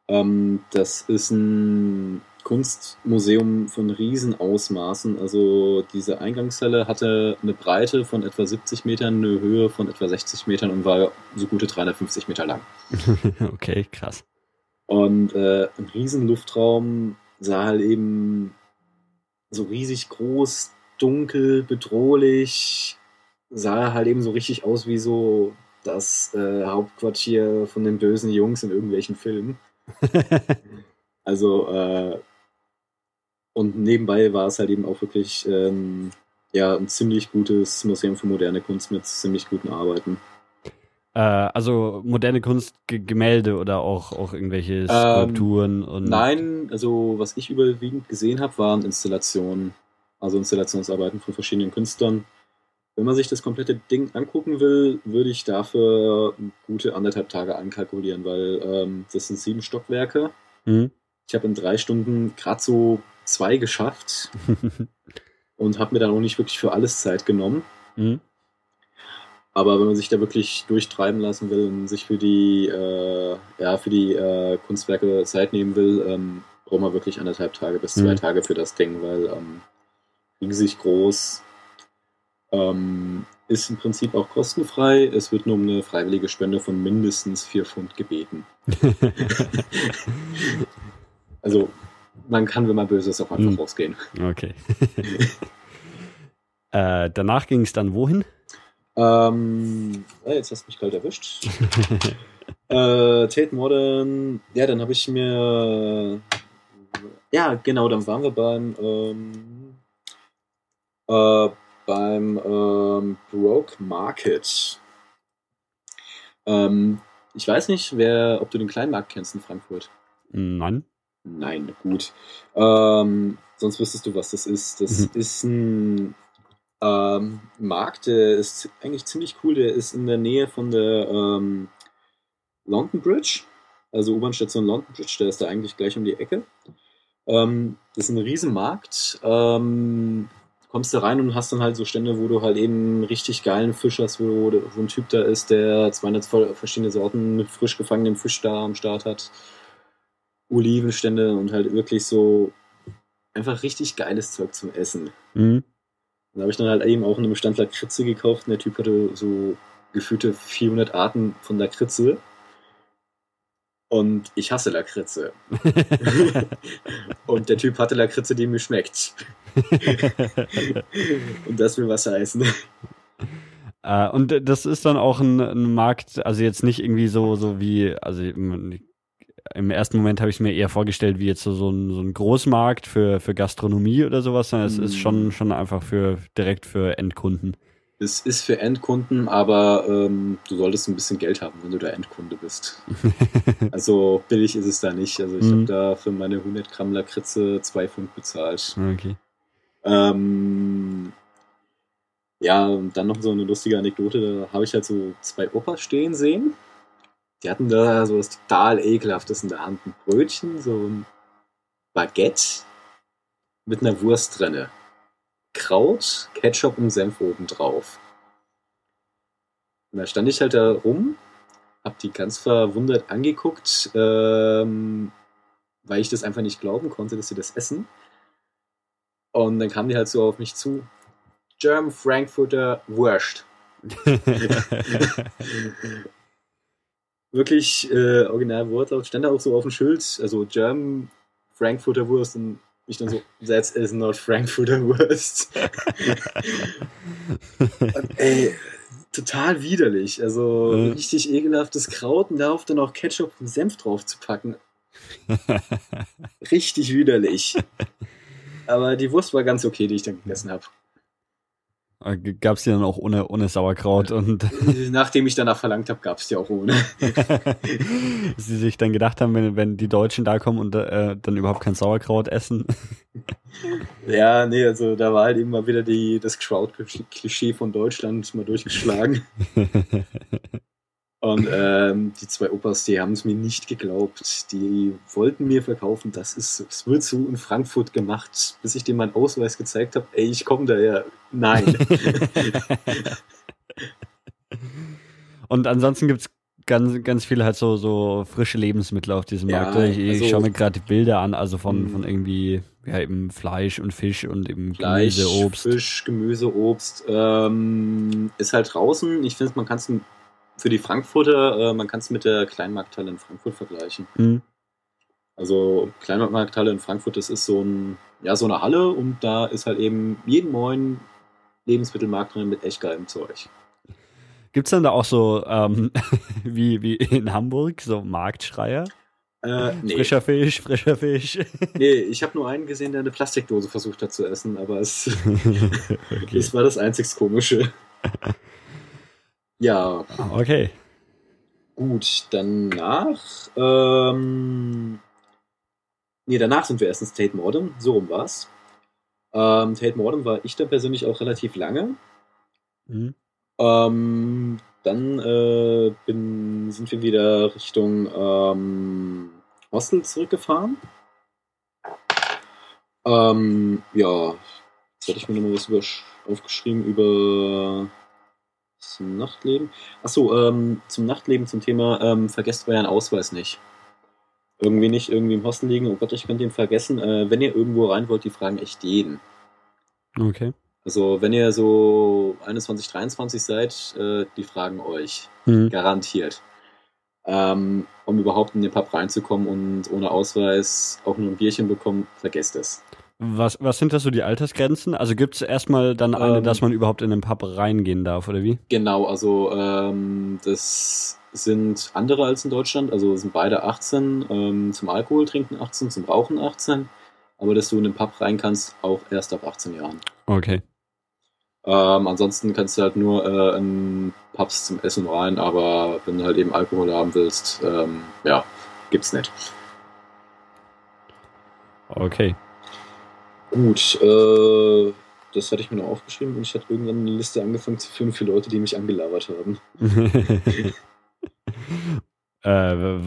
Ähm, das ist ein Kunstmuseum von Riesenausmaßen. Also diese Eingangshalle hatte eine Breite von etwa 70 Metern, eine Höhe von etwa 60 Metern und war so gute 350 Meter lang. okay, krass. Und äh, ein Riesenluftraum sah halt eben so riesig groß, dunkel, bedrohlich, sah halt eben so richtig aus wie so das äh, Hauptquartier von den bösen Jungs in irgendwelchen Filmen. Also, äh, und nebenbei war es halt eben auch wirklich ähm, ja, ein ziemlich gutes Museum für moderne Kunst mit ziemlich guten Arbeiten. Äh, also moderne Kunst, Gemälde oder auch, auch irgendwelche Ähm, Skulpturen und. Nein, also was ich überwiegend gesehen habe, waren Installationen, also Installationsarbeiten von verschiedenen Künstlern. Wenn man sich das komplette Ding angucken will, würde ich dafür gute anderthalb Tage einkalkulieren, weil ähm, das sind sieben Stockwerke. Hm? Ich habe in drei Stunden gerade so zwei geschafft und habe mir dann auch nicht wirklich für alles Zeit genommen. hm? Aber wenn man sich da wirklich durchtreiben lassen will und sich für die, äh, ja, für die äh, Kunstwerke Zeit nehmen will, ähm, braucht man wirklich anderthalb Tage bis zwei Mhm. Tage für das Ding, weil ähm, riesig groß, Ähm, ist im Prinzip auch kostenfrei. Es wird nur um eine freiwillige Spende von mindestens 4 Pfund gebeten. also man kann, wenn man böse ist, auch einfach hm. rausgehen. Okay. äh, danach ging es dann wohin? Ähm, jetzt hast du mich kalt erwischt. äh, Tate Modern, ja, dann habe ich mir. Ja, genau, dann waren wir beim. Ähm, äh, beim ähm, Broke Market. Ähm, ich weiß nicht, wer, ob du den Kleinmarkt kennst in Frankfurt. Nein. Nein, gut. Ähm, sonst wüsstest du, was das ist. Das mhm. ist ein ähm, Markt, der ist eigentlich ziemlich cool. Der ist in der Nähe von der ähm, London Bridge, also U-Bahn-Station London Bridge. Der ist da eigentlich gleich um die Ecke. Ähm, das ist ein Riesenmarkt. Ähm, kommst da rein und hast dann halt so Stände, wo du halt eben richtig geilen Fisch hast, wo, wo ein Typ da ist, der 200 verschiedene Sorten mit frisch gefangenem Fisch da am Start hat. Olivenstände und halt wirklich so einfach richtig geiles Zeug zum Essen. Mhm. Da habe ich dann halt eben auch in einem Stand Lakritze gekauft und der Typ hatte so gefühlte 400 Arten von Lakritze. Und ich hasse Lakritze. und der Typ hatte Lakritze, die mir schmeckt. Und das will was heißen. Uh, und das ist dann auch ein, ein, Markt, also jetzt nicht irgendwie so, so wie, also im ersten Moment habe ich es mir eher vorgestellt wie jetzt so, so, ein, so ein Großmarkt für, für Gastronomie oder sowas, sondern es ist schon, mhm. schon einfach für direkt für Endkunden. Es ist für Endkunden, aber ähm, du solltest ein bisschen Geld haben, wenn du der Endkunde bist. also billig ist es da nicht. Also ich mhm. habe da für meine 100 Gramm Lakritze 2 Pfund bezahlt. Okay. Ähm, ja, und dann noch so eine lustige Anekdote, da habe ich halt so zwei Opas stehen sehen die hatten da so was total ekelhaftes in der Hand. Ein Brötchen, so ein Baguette mit einer Wurst drinne. Kraut, Ketchup und Senf oben drauf. Und da stand ich halt da rum, hab die ganz verwundert angeguckt, ähm, weil ich das einfach nicht glauben konnte, dass sie das essen. Und dann kamen die halt so auf mich zu. German Frankfurter Wurst. wirklich äh, original Wortlaut, stand da auch so auf dem Schild, also German Frankfurter Wurst und ich dann so, that is not Frankfurter Wurst. und, ey, total widerlich, also mhm. richtig ekelhaftes Kraut und darauf dann auch Ketchup und Senf drauf zu packen. richtig widerlich. Aber die Wurst war ganz okay, die ich dann gegessen habe. Äh, gab es die dann auch ohne, ohne Sauerkraut und. Nachdem ich danach verlangt habe, gab es die auch ohne. Sie sich dann gedacht haben, wenn, wenn die Deutschen da kommen und äh, dann überhaupt kein Sauerkraut essen. ja, nee, also da war halt eben mal wieder die, das Kraut-Klischee von Deutschland mal durchgeschlagen. Und ähm, die zwei Opas, die haben es mir nicht geglaubt. Die wollten mir verkaufen, das ist, es wird so in Frankfurt gemacht, bis ich dem meinen Ausweis gezeigt habe. Ey, ich komme daher. Nein. Und ansonsten gibt es ganz, ganz viele halt so, so frische Lebensmittel auf diesem ja, Markt. Ich, ich also, schaue mir gerade die Bilder an, also von, mhm. von irgendwie ja, eben Fleisch und Fisch und eben Fleisch, Gemüse, Obst. Fisch, Gemüse, Obst. Ähm, ist halt draußen. Ich finde, man kann es für die Frankfurter, äh, man kann es mit der Kleinmarkthalle in Frankfurt vergleichen. Mhm. Also Kleinmarkthalle in Frankfurt, das ist so ein, ja, so eine Halle und da ist halt eben jeden neuen Lebensmittelmarkt drin mit echt geilem Zeug. Gibt es dann da auch so, ähm, wie, wie in Hamburg, so Marktschreier? Äh, nee. Frischer Fisch, frischer Fisch. nee, ich habe nur einen gesehen, der eine Plastikdose versucht hat zu essen, aber es okay. das war das einzig Komische. Ja. Okay. Gut, danach. Ähm, nee, danach sind wir erstens Tate Modern. So rum war's. Ähm, Tate Modern war ich dann persönlich auch relativ lange. Mhm. Ähm, dann äh, bin, sind wir wieder Richtung ähm, Hostel zurückgefahren. Ähm, ja, jetzt hatte ich mir nochmal was aufgeschrieben über zum Nachtleben. Achso, ähm, zum Nachtleben, zum Thema, ähm, vergesst euren Ausweis nicht. Irgendwie nicht irgendwie im Hostel liegen, oh Gott, ich könnte ihn vergessen. Äh, wenn ihr irgendwo rein wollt, die fragen echt jeden. Okay. Also wenn ihr so 21, 23 seid, äh, die fragen euch. Mhm. Garantiert. Ähm, um überhaupt in den Pub reinzukommen und ohne Ausweis auch nur ein Bierchen bekommen, vergesst es. Was, was sind das so die Altersgrenzen? Also gibt es erstmal dann eine, Ähm. dass man überhaupt in den Pub reingehen darf, oder wie? Genau, also ähm, das sind andere als in Deutschland. Also sind beide 18, ähm, zum Alkohol trinken 18, zum Rauchen 18. Aber dass du in den Pub rein kannst, auch erst ab 18 Jahren. Okay. Ähm, ansonsten kannst du halt nur äh, in Pubs zum Essen rein, aber wenn du halt eben Alkohol haben willst, ähm, ja, gibt's nicht. Okay. Gut, äh, das hatte ich mir noch aufgeschrieben und ich hatte irgendwann eine Liste angefangen zu führen für Leute, die mich angelabert haben. äh,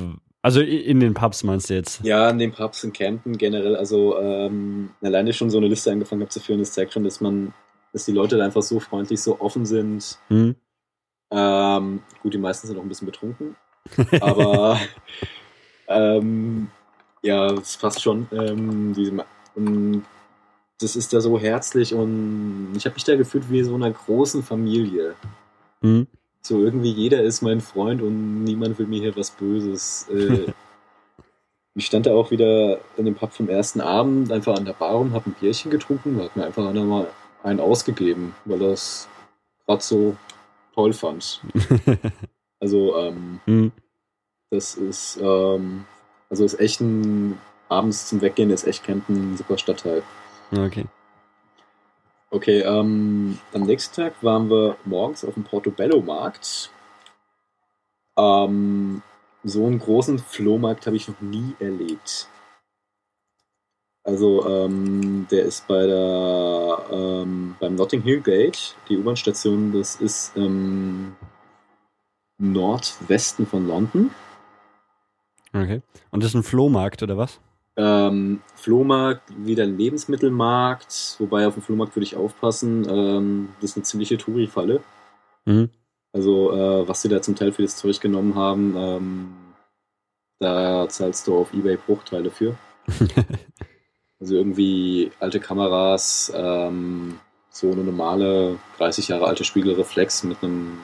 also in den Pubs meinst du jetzt? Ja, in den Pubs in Campen generell, also ähm, alleine schon so eine Liste angefangen habe zu führen, das zeigt schon, dass man, dass die Leute da einfach so freundlich, so offen sind. Hm? Ähm, gut, die meisten sind auch ein bisschen betrunken, aber ähm, ja, es passt schon. Ähm, diese, und das ist da so herzlich und ich habe mich da gefühlt wie so einer großen Familie. Hm? So irgendwie jeder ist mein Freund und niemand will mir hier was Böses. Äh, ich stand da auch wieder in dem Pub vom ersten Abend einfach an der Bar rum, hab ein Bierchen getrunken, hat mir einfach einer mal einen ausgegeben, weil er es gerade so toll fand. Also ähm, hm? das ist ähm, also ist echt ein abends zum Weggehen ist echt ein super Stadtteil. Okay. Okay, ähm, am nächsten Tag waren wir morgens auf dem Portobello-Markt. Ähm, so einen großen Flohmarkt habe ich noch nie erlebt. Also, ähm, der ist bei der, ähm, beim Notting Hill Gate, die U-Bahn-Station, das ist im Nordwesten von London. Okay. Und das ist ein Flohmarkt, oder was? Ähm, Flohmarkt, wieder Lebensmittelmarkt, wobei auf dem Flohmarkt würde ich aufpassen, ähm, das ist eine ziemliche Touri-Falle. Hm? Also, äh, was sie da zum Teil für das Zeug genommen haben, ähm, da zahlst du auf Ebay Bruchteile für. Also irgendwie alte Kameras, ähm, so eine normale 30 Jahre alte Spiegelreflex mit einem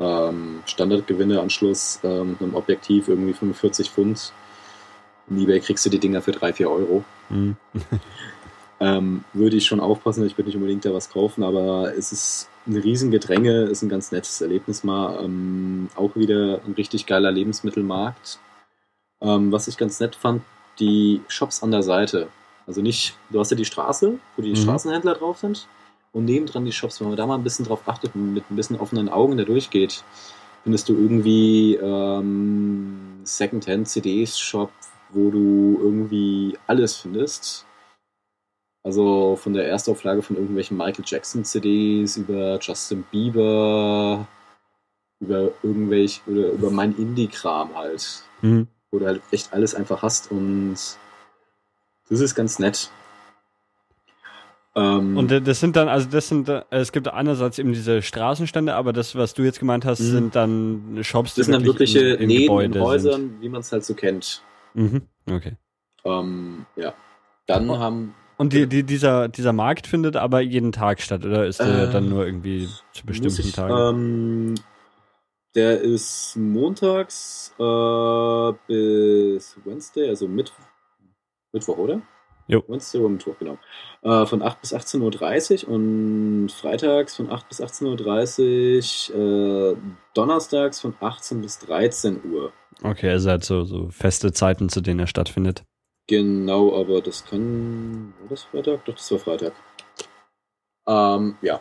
ähm, Standardgewindeanschluss, ähm, einem Objektiv, irgendwie 45 Pfund. In Ebay kriegst du die Dinger für 3, 4 Euro. Hm? Ähm, würde ich schon aufpassen, ich würde nicht unbedingt da was kaufen, aber es ist ein riesen Gedränge, ist ein ganz nettes Erlebnis mal. Ähm, auch wieder ein richtig geiler Lebensmittelmarkt. Ähm, was ich ganz nett fand, die Shops an der Seite. Also nicht, du hast ja die Straße, wo die Mhm. Straßenhändler drauf sind und nebendran die Shops. Wenn man da mal ein bisschen drauf achtet und mit ein bisschen offenen Augen da durchgeht, findest du irgendwie ähm, Secondhand-CDs-Shop, wo du irgendwie alles findest. Also von der Erstauflage von irgendwelchen Michael Jackson CDs über Justin Bieber, über irgendwelch oder über mein Indie-Kram halt, Hm? wo du halt echt alles einfach hast und das ist ganz nett. Ähm, Und das sind dann, also das sind, äh, es gibt einerseits eben diese Straßenstände, aber das, was du jetzt gemeint hast, Mhm. sind dann Shops, das sind dann wirkliche in, in Läden in Häusern, wie man es halt so kennt. Mhm. Okay. Ähm, ja. Dann Oh. haben Und die, die, dieser, dieser Markt findet aber jeden Tag statt, oder ist der Äh, dann nur irgendwie zu bestimmten ich, Tagen? Ähm, der ist montags äh, bis Wednesday, also Mitt Mittwoch, oder? Jo. Wednesday oder Mittwoch, genau. Äh, von 8 bis 18.30 Uhr und freitags von 8 bis 18.30 Uhr, äh, donnerstags von 18 bis 13 Uhr. Okay, also halt so, so feste Zeiten, zu denen er stattfindet. Genau, aber das kann. War das Freitag? Doch, das war Freitag. Ähm, ja.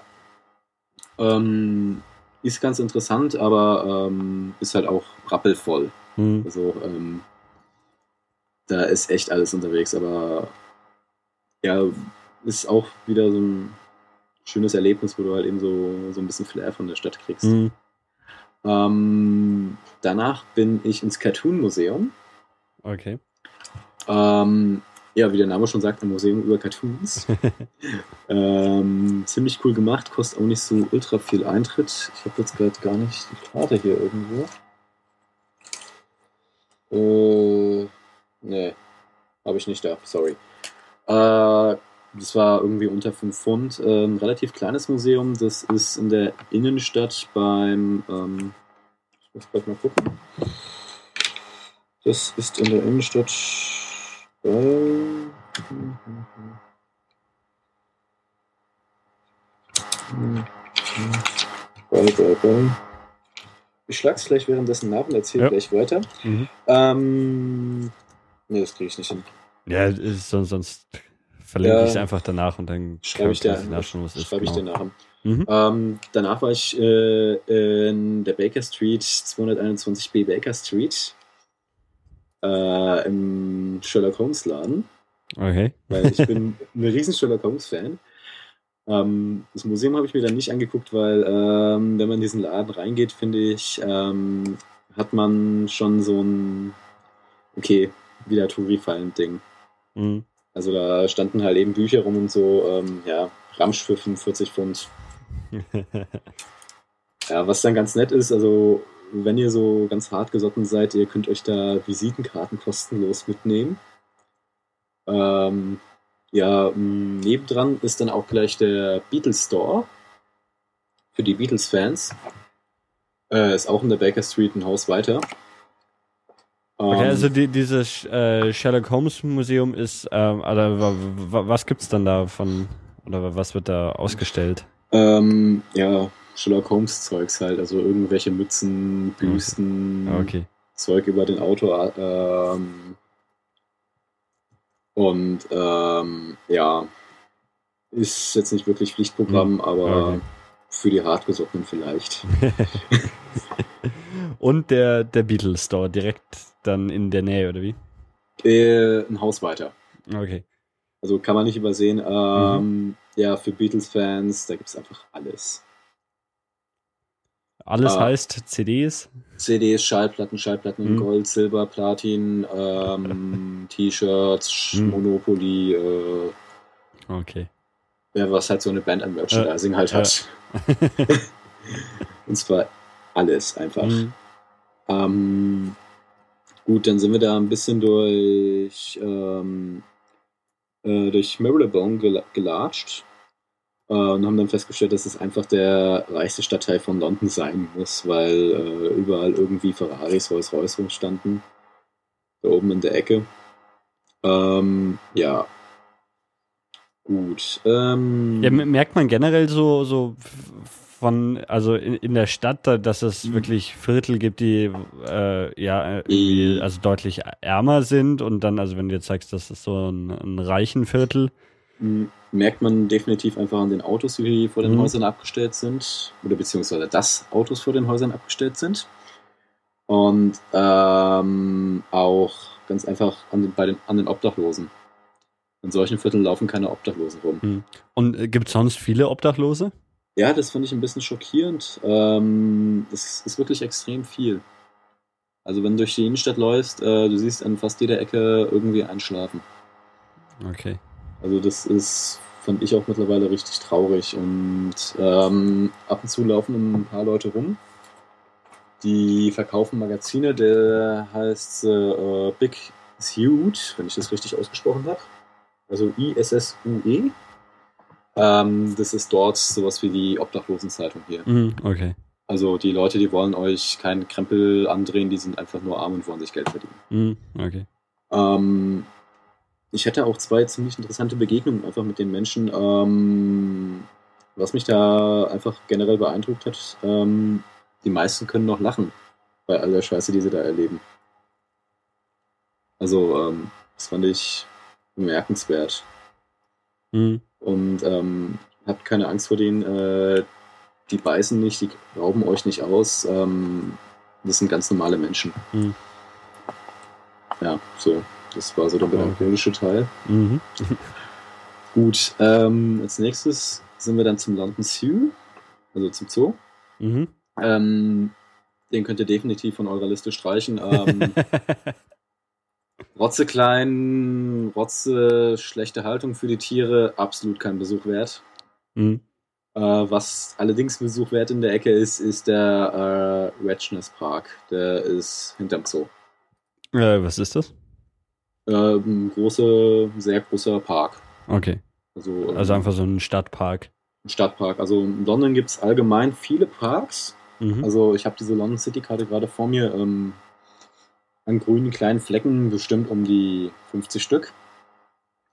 Ähm, ist ganz interessant, aber ähm, ist halt auch rappelvoll. Hm. Also, ähm, da ist echt alles unterwegs, aber ja, ist auch wieder so ein schönes Erlebnis, wo du halt eben so, so ein bisschen Flair von der Stadt kriegst. Hm. Ähm, danach bin ich ins Cartoon Museum. Okay. Ähm, ja, wie der Name schon sagt, ein Museum über Cartoons. ähm, ziemlich cool gemacht, kostet auch nicht so ultra viel Eintritt. Ich habe jetzt gerade gar nicht die Karte hier irgendwo. Äh, nee, habe ich nicht da, sorry. Äh, das war irgendwie unter 5 Pfund. Äh, ein relativ kleines Museum. Das ist in der Innenstadt beim. Ähm, ich muss gleich mal gucken. Das ist in der Innenstadt bei. Bei, bei, bei. Ich schlag's gleich währenddessen nach und erzähle Ja. gleich weiter. Mhm. Ähm, nee, das kriege ich nicht hin. Ja, ist, sonst, sonst verlinke Ja. ich es einfach danach und dann Schreibe ich dir nachschauen, was ist. Schreibe ich dir genau. nachher. Mhm. Ähm, danach war ich äh, in der Baker Street, 221b Baker Street, äh, im Sherlock Holmes Laden, Okay. weil ich bin ein riesen Sherlock Holmes Fan. Ähm, das Museum habe ich mir dann nicht angeguckt, weil ähm, wenn man in diesen Laden reingeht, finde ich, ähm, hat man schon so ein, okay, wieder Touri-Fallen-Ding. Mhm. Also da standen halt eben Bücher rum und so, ähm, ja, Ramsch für 45 Pfund. Ja, was dann ganz nett ist, also wenn ihr so ganz hart gesotten seid, ihr könnt euch da Visitenkarten kostenlos mitnehmen. Ähm, ja, nebendran ist dann auch gleich der Beatles Store für die Beatles-Fans. Äh, ist auch in der Baker Street ein Haus weiter. Okay, Ähm, also die, dieses äh, Sherlock Holmes Museum ist, ähm, also, wa- wa- was gibt's dann da von, oder was wird da ausgestellt? Ähm, ja, Sherlock Holmes Zeugs halt, also irgendwelche Mützen, Büsten, Ah, Okay. Zeug über den Autor. Ähm, und ähm, ja, ist jetzt nicht wirklich Pflichtprogramm, aber Hm. Okay. für die Hartgesottenen vielleicht. Und der, der Beatles Store direkt dann in der Nähe, oder wie? Äh, ein Haus weiter. Okay. Also kann man nicht übersehen. Ähm, Mhm. Ja, für Beatles-Fans, da gibt es einfach alles. Alles Ah. heißt CDs? CDs, Schallplatten, Schallplatten in Mhm. Gold, Silber, Platin, ähm, T-Shirts, Mhm. Monopoly, äh, Okay. ja, was halt so eine Band an Merchandising halt hat. Und zwar alles einfach. Mhm. Ähm, gut, dann sind wir da ein bisschen durch, ähm, äh, durch Marylebone gel gelatscht äh, und haben dann festgestellt, dass es einfach der reichste Stadtteil von London sein muss, weil äh, überall irgendwie Ferraris, Rolls Royce rumstanden. Da oben in der Ecke. Ähm, ja. Gut. Ähm, Ja, merkt man generell so, so von, also in, in der Stadt, da- dass es Mhm. wirklich Viertel gibt, die äh, ja Mhm. also deutlich ärmer sind und dann, also wenn du jetzt sagst, das ist so ein, ein reichen Viertel. merkt man definitiv einfach an den Autos, die vor den Mhm. Häusern abgestellt sind. Oder beziehungsweise dass Autos vor den Häusern abgestellt sind. Und ähm, auch ganz einfach an den, bei den, an den Obdachlosen. In solchen Vierteln laufen keine Obdachlosen rum. Und äh, gibt es sonst viele Obdachlose? Ja, das finde ich ein bisschen schockierend. Ähm, das ist wirklich extrem viel. Also wenn du durch die Innenstadt läufst, äh, du siehst an fast jeder Ecke irgendwie einschlafen. Okay. Also das ist, fand ich auch mittlerweile richtig traurig. Und ähm, ab und zu laufen ein paar Leute rum, die verkaufen Magazine, der heißt äh, Big Suit, wenn ich das richtig ausgesprochen habe. Also I-S-S-U-E. Ähm, das ist dort sowas wie die Obdachlosenzeitung hier. Mhm, okay. Also die Leute, die wollen euch keinen Krempel andrehen, die sind einfach nur arm und wollen sich Geld verdienen. Mhm, okay. Ähm, ich hatte auch zwei ziemlich interessante Begegnungen einfach mit den Menschen. Ähm, was mich da einfach generell beeindruckt hat, ähm, die meisten können noch lachen bei all der Scheiße, die sie da erleben. Also, ähm, das fand ich bemerkenswert. Mhm. Und ähm, habt keine Angst vor denen. Äh, die beißen nicht, die rauben euch nicht aus. Ähm, das sind ganz normale Menschen. Mhm. Ja, so. Das war so der melancholische Teil. Mhm. Gut, ähm, als nächstes sind wir dann zum London Zoo, also zum Zoo. Mhm. Ähm, den könnt ihr definitiv von eurer Liste streichen. Ähm, Rotze klein, Rotze, schlechte Haltung für die Tiere, absolut kein Besuch wert. mhm. Äh, was allerdings Besuch wert in der Ecke ist, ist der äh, Retchness Park. Der ist hinterm Zoo. Äh, was ist das? Äh, ein großer, sehr großer Park. Okay. Also, Also ähm, einfach so ein Stadtpark. ein Stadtpark. Also in London gibt es allgemein viele Parks. Mhm. Also ich habe diese London City Karte gerade vor mir. Ähm, an grünen kleinen Flecken bestimmt um die 50 Stück.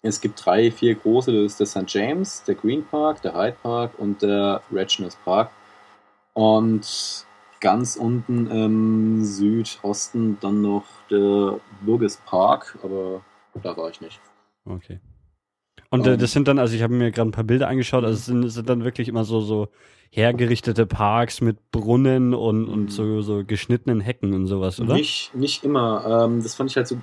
Es gibt drei, vier große. Das ist der St. James, der Green Park, der Hyde Park und der Regent's Park. Und ganz unten im Südosten dann noch der Burgess Park, aber da war ich nicht. Okay. Und äh, Ähm. das sind dann, also ich habe mir gerade ein paar Bilder angeschaut, also es sind, es sind dann wirklich immer so, so hergerichtete Parks mit Brunnen und, und Mhm. so, so geschnittenen Hecken und sowas, oder? Nicht, nicht immer. Ähm, das fand ich halt so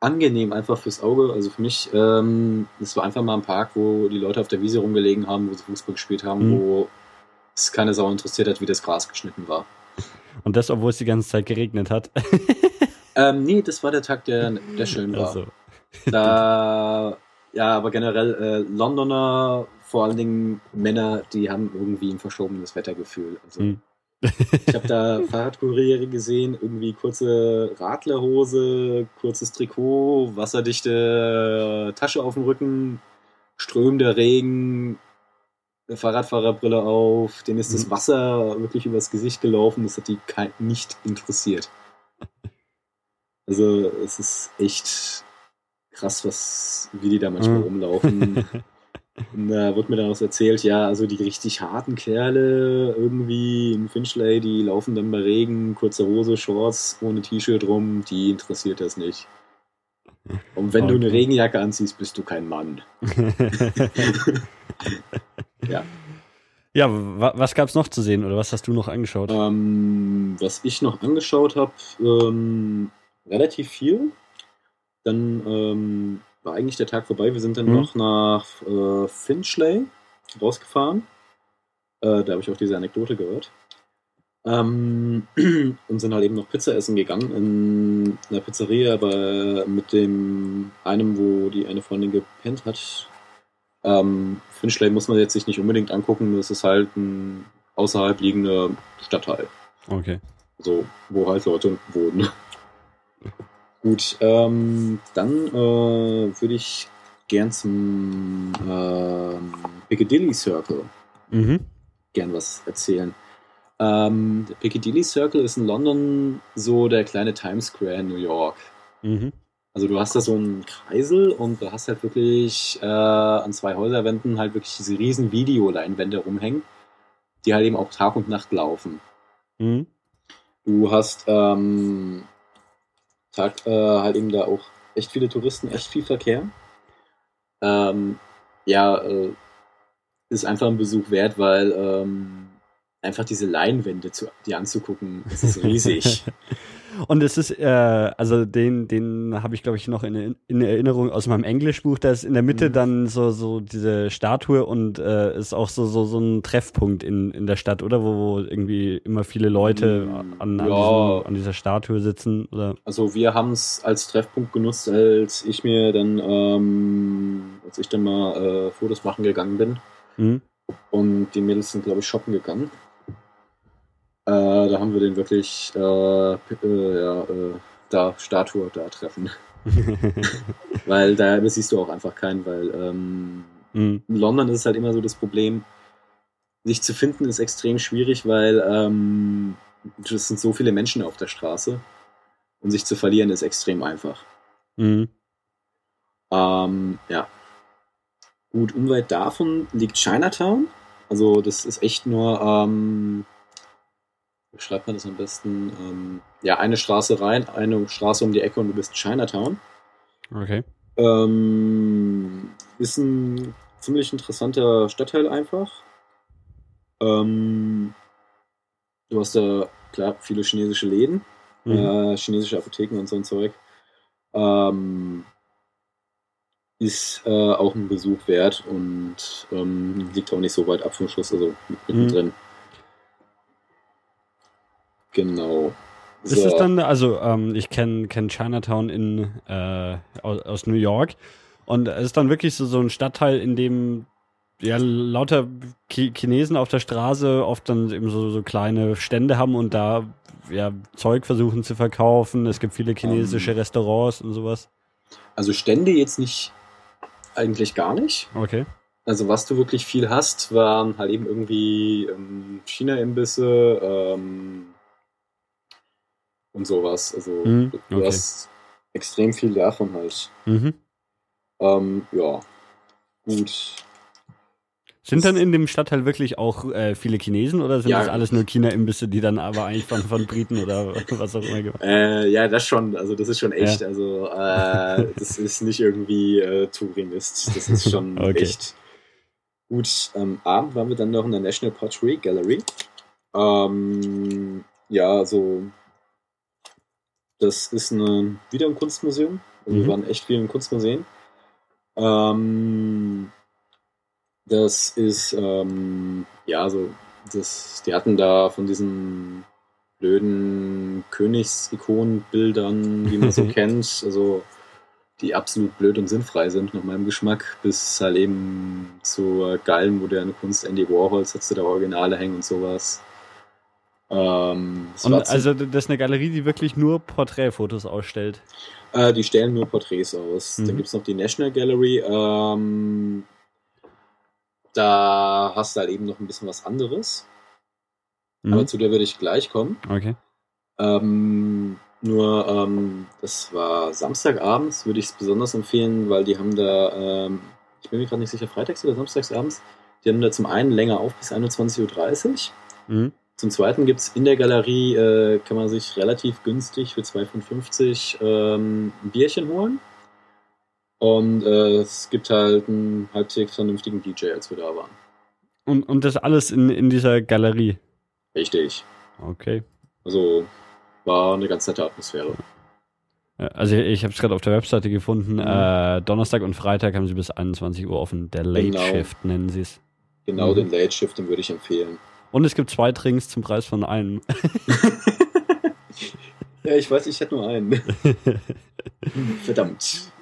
angenehm einfach fürs Auge. Also für mich, ähm, das war einfach mal ein Park, wo die Leute auf der Wiese rumgelegen haben, wo sie Fußball gespielt haben, Mhm. wo es keine Sau interessiert hat, wie das Gras geschnitten war. Und das, obwohl es die ganze Zeit geregnet hat. Ähm, nee, das war der Tag, der, der schön war. Also, Da, ja, aber generell äh, Londoner, vor allen Dingen Männer, die haben irgendwie ein verschobenes Wettergefühl. Also Hm. ich habe da Fahrradkuriere gesehen, irgendwie kurze Radlerhose, kurzes Trikot, wasserdichte Tasche auf dem Rücken, strömender Regen, Fahrradfahrerbrille auf, denen ist das Mhm. Wasser wirklich übers Gesicht gelaufen, das hat die nicht interessiert. Also es ist echt krass, was, wie die da manchmal Mhm. rumlaufen. Und da wird mir dann auch erzählt, ja, also die richtig harten Kerle irgendwie in Finchley, die laufen dann bei Regen, kurze Hose, Shorts, ohne T-Shirt rum, die interessiert das nicht. Und wenn du eine Okay. Regenjacke anziehst, bist du kein Mann. Ja. Ja, wa was gab's noch zu sehen oder was hast du noch angeschaut? Ähm, was ich noch angeschaut habe, ähm, relativ viel. Dann ähm, war eigentlich der Tag vorbei. Wir sind dann Mhm. noch nach äh, Finchley rausgefahren. Äh, da habe ich auch diese Anekdote gehört. Ähm, und sind halt eben noch Pizza essen gegangen in einer Pizzeria, aber mit dem einem, wo die eine Freundin gepennt hat. Ähm, Finchley muss man jetzt sich nicht unbedingt angucken, das ist halt ein außerhalb liegender Stadtteil. Okay. So, wo halt Leute wohnen. Gut, ähm, dann äh, würde ich gern zum ähm, Piccadilly Circle Mhm. gern was erzählen. Ähm, der Piccadilly Circle ist in London so der kleine Times Square in New York. Mhm. Also du hast da so einen Kreisel und du hast halt wirklich äh, an zwei Häuserwänden halt wirklich diese riesen Videoleinwände rumhängen, die halt eben auch Tag und Nacht laufen. Mhm. Du hast ähm, Tag, äh, halt eben da auch echt viele Touristen, echt viel Verkehr. Ähm, ja, äh, ist einfach ein Besuch wert, weil ähm, einfach diese Leinwände zu, die anzugucken, das ist riesig. Und es ist, äh, also den, den habe ich, glaube ich, noch in, in Erinnerung aus meinem Englischbuch. Da ist in der Mitte Mhm. dann so, so diese Statue und äh, ist auch so, so, so ein Treffpunkt in, in der Stadt, oder? Wo, wo irgendwie immer viele Leute Mm, an, an, ja. diesem, an dieser Statue sitzen, oder? Also wir haben es als Treffpunkt genutzt, als ich mir dann, ähm, als ich dann mal äh, Fotos machen gegangen bin. Mhm. Und die Mädels sind, glaube ich, shoppen gegangen. Äh, da haben wir den wirklich, äh, äh, ja, da, Statue da treffen. weil da siehst du auch einfach keinen, weil ähm, mhm. in London ist es halt immer so das Problem, sich zu finden ist extrem schwierig, weil ähm, es sind so viele Menschen auf der Straße und sich zu verlieren ist extrem einfach. Mhm. Ähm, ja. Gut, unweit davon liegt Chinatown. Also das ist echt nur, ähm, wie schreibt man das am besten? Ähm, ja, eine Straße rein, eine Straße um die Ecke und du bist in Chinatown. Okay. Ähm, ist ein ziemlich interessanter Stadtteil einfach. Ähm, du hast da, klar, viele chinesische Läden, Mhm. äh, chinesische Apotheken und so ein Zeug. Ähm, ist äh, auch ein Besuch wert und ähm, liegt auch nicht so weit ab vom Schuss, also mittendrin. Genau. Ist es dann, also ähm, ich kenne kenn Chinatown in, äh, aus, aus New York und es ist dann wirklich so, so ein Stadtteil, in dem ja lauter Chi Chinesen auf der Straße oft dann eben so, so kleine Stände haben und da ja Zeug versuchen zu verkaufen. Es gibt viele chinesische Ähm. Restaurants und sowas. Also Stände jetzt nicht, eigentlich gar nicht. Okay. also was du wirklich viel hast, waren halt eben irgendwie ähm, China-Imbisse ähm, und sowas. Also Mhm, du okay. hast extrem viel davon halt. Mhm. Ähm, ja, gut. Sind dann in dem Stadtteil wirklich auch äh, viele Chinesen oder sind Ja. das alles nur China-Imbisse, die dann aber eigentlich von, von Briten oder was auch immer gemacht Äh, ja, das schon, also das ist schon echt. Also äh, das ist nicht irgendwie äh, Tourimist, das ist schon Okay. echt. Gut, am Abend waren wir dann noch in der National Pottery Gallery. Ähm, ja, so das ist eine, wieder ein Kunstmuseum. Mhm. Wir waren echt viel in Kunstmuseen. Ähm, das ist, ähm, ja, so, das, die hatten da von diesen blöden Königsikonenbildern, wie man so kennt, also die absolut blöd und sinnfrei sind nach meinem Geschmack, bis halt eben zur geilen modernen Kunst Andy Warhols sie da Originale hängen und sowas. Ähm, Und also das ist eine Galerie, die wirklich nur Porträtfotos ausstellt. äh, die stellen nur Porträts aus. Mhm. Dann gibt es noch die National Gallery. Ähm, da hast du halt eben noch ein bisschen was anderes. Mhm. Aber zu der würde ich gleich kommen. Okay. Ähm, nur, ähm, das war Samstagabends, würde ich es besonders empfehlen, weil die haben da, ähm, ich bin mir gerade nicht sicher, freitags oder samstagsabends, die haben da zum einen länger auf bis 21.30 Uhr. Mhm. Zum zweiten gibt es in der Galerie, äh, kann man sich relativ günstig für 2,50 ähm, ein Bierchen holen. Und äh, es gibt halt einen halbwegs vernünftigen DJ, als wir da waren. Und, und das alles in, in dieser Galerie. Richtig. Okay. Also war eine ganz nette Atmosphäre. Ja, Also ich habe es gerade auf der Webseite gefunden. Mhm. Äh, Donnerstag und Freitag haben sie bis 21 Uhr offen. Der Late Genau. Shift nennen sie es. Genau Mhm. den Late Shift, den würde ich empfehlen. Und es gibt zwei Drinks zum Preis von einem. Ja, ich weiß, ich hätte nur einen. Verdammt.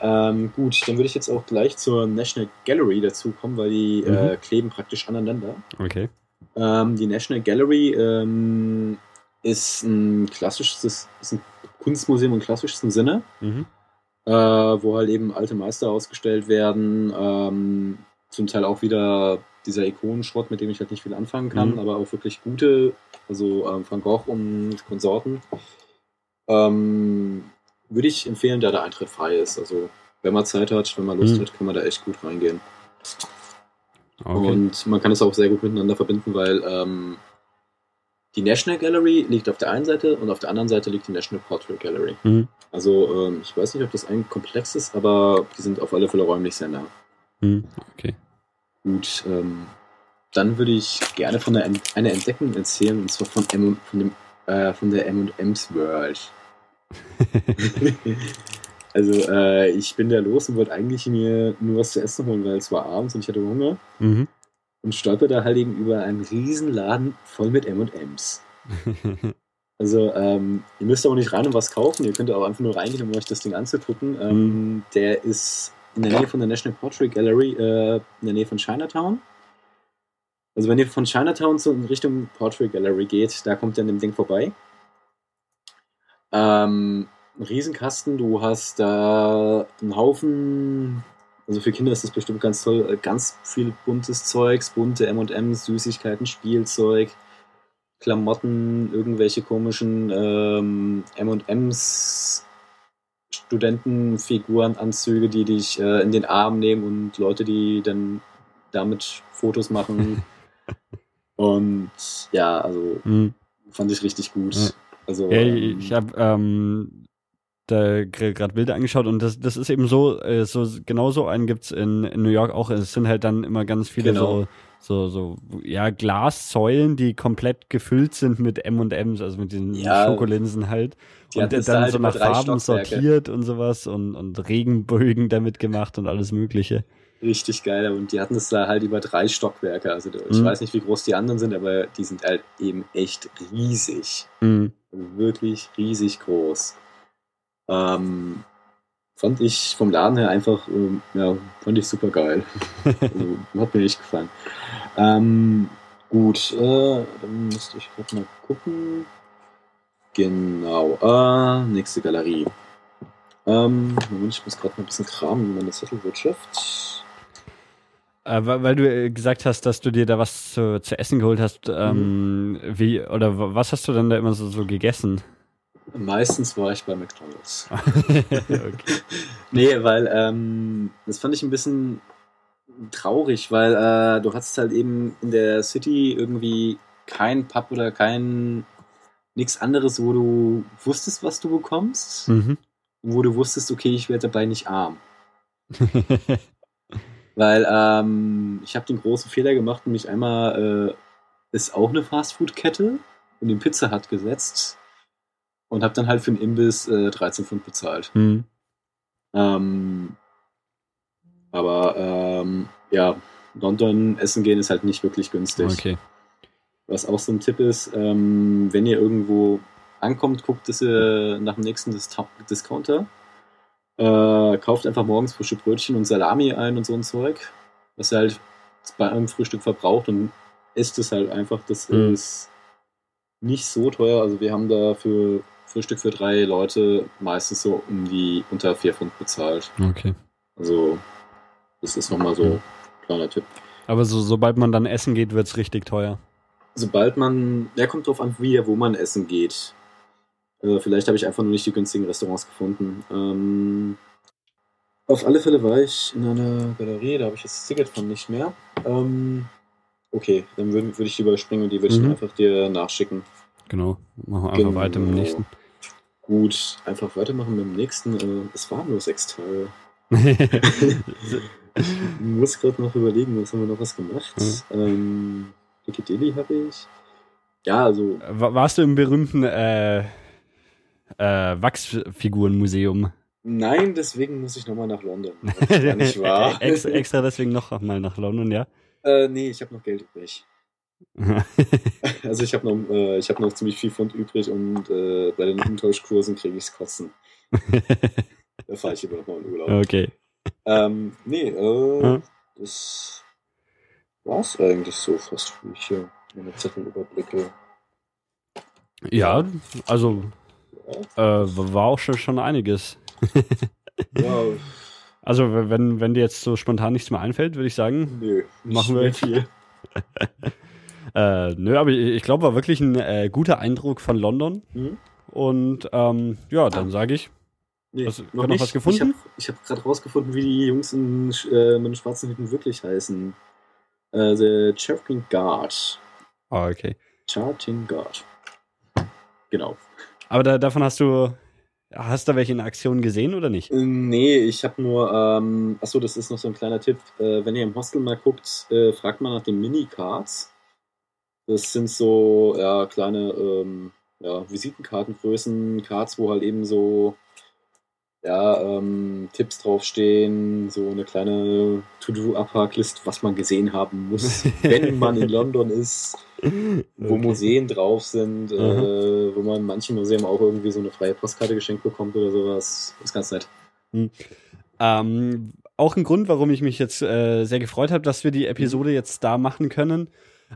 Ähm, gut, dann würde ich jetzt auch gleich zur National Gallery dazu kommen, weil die Mhm. äh, kleben praktisch aneinander. Okay. Ähm, die National Gallery ähm, ist ein klassisches, ist ein Kunstmuseum im klassischsten Sinne, Mhm. äh, wo halt eben alte Meister ausgestellt werden, ähm, zum Teil auch wieder dieser Ikonenschrott, mit dem ich halt nicht viel anfangen kann, Mhm. aber auch wirklich gute, also ähm, Van Gogh und Konsorten. Ähm, würde ich empfehlen, da der Eintritt frei ist. Also wenn man Zeit hat, wenn man Lust Mhm. hat, kann man da echt gut reingehen. Okay. Und man kann es auch sehr gut miteinander verbinden, weil ähm, die National Gallery liegt auf der einen Seite und auf der anderen Seite liegt die National Portrait Gallery. Mhm. Also ähm, ich weiß nicht, ob das ein Komplex ist, aber die sind auf alle Fälle räumlich sehr nah. Mhm. Okay. Gut, ähm, dann würde ich gerne von einer Entdeckung erzählen, und zwar von, M von, dem, äh, von der M&M's World. also äh, ich bin da los und wollte eigentlich mir nur was zu essen holen, weil es war abends und ich hatte Hunger. Mhm. und stolper da halt eben über einen riesen Laden voll mit M&M's. Also ähm, ihr müsst aber nicht rein und was kaufen, ihr könnt aber einfach nur reingehen, um euch das Ding anzugucken. Ähm, Der ist in der Nähe von der National Portrait Gallery, äh, in der Nähe von Chinatown. Also wenn ihr von Chinatown zu, in Richtung Portrait Gallery geht, da kommt ihr an dem Ding vorbei. Ähm, ein Riesenkasten, du hast da einen Haufen also für Kinder ist das bestimmt ganz toll. Äh, Ganz viel buntes Zeugs, bunte M&M's, Süßigkeiten, Spielzeug, Klamotten, irgendwelche komischen ähm, M&M's, Studentenfiguren, Anzüge, die dich äh, in den Arm nehmen und Leute, die dann damit Fotos machen. und ja, also Mhm. fand ich richtig gut. Ja. Also Ja, ähm, ich habe ähm, da gerade Bilder angeschaut und das, das ist eben so, äh, so genau so einen gibt's in, in New York auch. Es sind halt dann immer ganz viele Genau. so, so, so, ja, Glassäulen, die komplett gefüllt sind mit M&M's, also mit diesen Ja. Schokolinsen halt. Und dann da halt so nach Farben Stockwerke. sortiert und sowas und, und Regenbögen damit gemacht und alles mögliche. Richtig geil. Und die hatten es da halt über drei Stockwerke. Also ich Mhm. weiß nicht, wie groß die anderen sind, aber die sind halt eben echt riesig. Mhm. Also wirklich riesig groß. Ähm, fand ich vom Laden her einfach, ähm, ja, fand ich super geil. also, hat mir echt gefallen. Ähm, gut, äh, dann müsste ich gerade mal gucken. Genau, äh, nächste Galerie. Ähm, Moment, ich muss gerade mal ein bisschen kramen in meiner Zettelwirtschaft. Äh, weil du äh, gesagt hast, dass du dir da was zu, zu essen geholt hast. Ähm, mhm. Wie oder was hast du dann da immer so, so gegessen? Meistens war ich bei McDonalds. okay. Nee, weil ähm, das fand ich ein bisschen traurig, weil äh, du hattest halt eben in der City irgendwie kein Pub oder kein nichts anderes, wo du wusstest, was du bekommst. Mhm. Wo du wusstest, okay, ich werde dabei nicht arm. weil ähm, ich habe den großen Fehler gemacht und mich einmal äh, ist auch eine Fastfood-Kette in den Pizza Hut gesetzt und habe dann halt für den Imbiss äh, 13 Pfund bezahlt. Mhm. Ähm, aber ähm, ja, London essen gehen ist halt nicht wirklich günstig. Okay. Was auch so ein Tipp ist, ähm, wenn ihr irgendwo ankommt, guckt dass ihr nach dem nächsten Dis Discounter. Äh, kauft einfach morgens frische Brötchen und Salami ein und so ein Zeug, was ihr halt bei einem Frühstück verbraucht und esst es halt einfach. Das mhm. ist nicht so teuer. Also wir haben da für Frühstück für drei Leute meistens so um die unter vier Pfund bezahlt. Okay. Also, das ist nochmal so ein kleiner Tipp. Aber so, sobald man dann essen geht, wird es richtig teuer. Sobald man, der kommt drauf an, wie, wo man essen geht. Äh, vielleicht habe ich einfach nur nicht die günstigen Restaurants gefunden. Ähm, auf alle Fälle war ich in einer Galerie, da habe ich jetzt das Ticket von nicht mehr. Ähm, okay, dann würde würd ich die überspringen und die würde ich mhm. einfach dir nachschicken. Genau, machen wir einfach genau. weiter mit dem nächsten. Gut, einfach weitermachen mit dem nächsten. Äh, es waren nur sechs Teile. ich muss gerade noch überlegen, was haben wir noch was gemacht. Ja. Ähm, Piccadilly habe ich. Ja, also. Warst du im berühmten äh, äh, Wachsfigurenmuseum? Nein, deswegen muss ich nochmal nach London. Nicht wahr. extra, extra deswegen noch mal nach London, ja? Äh, nee, ich habe noch Geld übrig. also ich habe noch, äh, hab noch ziemlich viel Pfund übrig und äh, bei den Umtauschkursen kriege ich es kotzen. da fahre ich lieber nochmal in Urlaub. Okay. Ähm, nee, äh, hm? das war's eigentlich so fast, wie ich hier meine Zettel überblicke. Ja, also ja. Äh, war auch schon, schon einiges. ja. Also wenn, wenn dir jetzt so spontan nichts mehr einfällt, würde ich sagen, Nö, machen wir viel. Äh, nö, aber ich, ich glaube, war wirklich ein äh, guter Eindruck von London. Mhm. Und ähm, ja, dann sage ich. Nee, hast, noch, noch was gefunden? Ich habe hab gerade rausgefunden, wie die Jungs in, äh, mit den schwarzen Hüten wirklich heißen. Äh, the Charting Guard. Ah, okay. Charting Guard. Genau. Aber da, davon hast du Hast du welche in Aktion gesehen oder nicht? Äh, nee, ich habe nur, ähm, achso, das ist noch so ein kleiner Tipp. Äh, wenn ihr im Hostel mal guckt, äh, fragt mal nach den Mini-Cards. Das sind so ja, kleine ähm, ja, Visitenkartengrößen, Cards, wo halt eben so ja, ähm, Tipps draufstehen, so eine kleine To-Do-Abhaklist, was man gesehen haben muss, wenn man in London ist, wo okay. Museen drauf sind, äh, wo man in manchen Museen auch irgendwie so eine freie Postkarte geschenkt bekommt oder sowas. Ist ganz nett. Hm. Ähm, auch ein Grund, warum ich mich jetzt äh, sehr gefreut habe, dass wir die Episode jetzt da machen können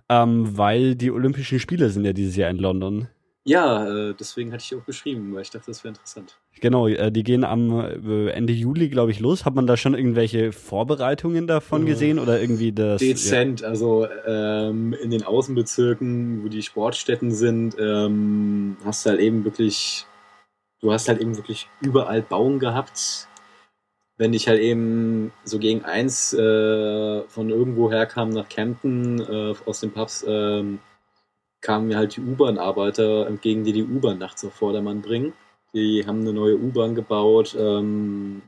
ähm, weil die Olympischen Spiele sind ja dieses Jahr in London. Ja, äh, deswegen hatte ich auch geschrieben, weil ich dachte, das wäre interessant. Genau, äh, die gehen am äh, Ende Juli, glaube ich, los. Hat man da schon irgendwelche Vorbereitungen davon gesehen oder irgendwie das? Dezent, ja. also ähm, in den Außenbezirken, wo die Sportstätten sind, ähm, hast du halt eben wirklich, du hast halt eben wirklich überall Bauen gehabt wenn ich halt eben so gegen eins äh, von irgendwo herkam nach Camden äh, aus den Pubs, äh, kamen mir halt die U-Bahn-Arbeiter entgegen, die die U-Bahn nachts auf Vordermann bringen. Die haben eine neue U-Bahn gebaut. Ähm,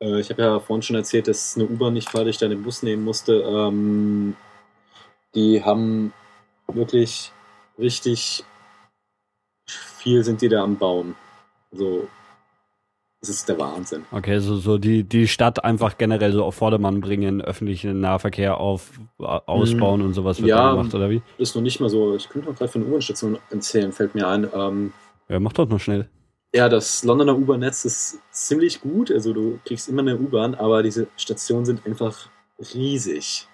äh, ich habe ja vorhin schon erzählt, dass eine U-Bahn nicht fahrt, ich dann den Bus nehmen musste. Ähm, die haben wirklich richtig viel sind die da am Bauen. Also das ist der Wahnsinn. Okay, so, so die, die Stadt einfach generell so auf Vordermann bringen, öffentlichen Nahverkehr auf, ausbauen mhm. und sowas wird ja, gemacht, oder wie? Ist noch nicht mal so. Ich könnte noch gerade von der U-Bahn-Station erzählen, fällt mir ein. Ähm, ja, mach doch noch schnell. Ja, das Londoner U-Bahn-Netz ist ziemlich gut. Also du kriegst immer eine U-Bahn, aber diese Stationen sind einfach riesig.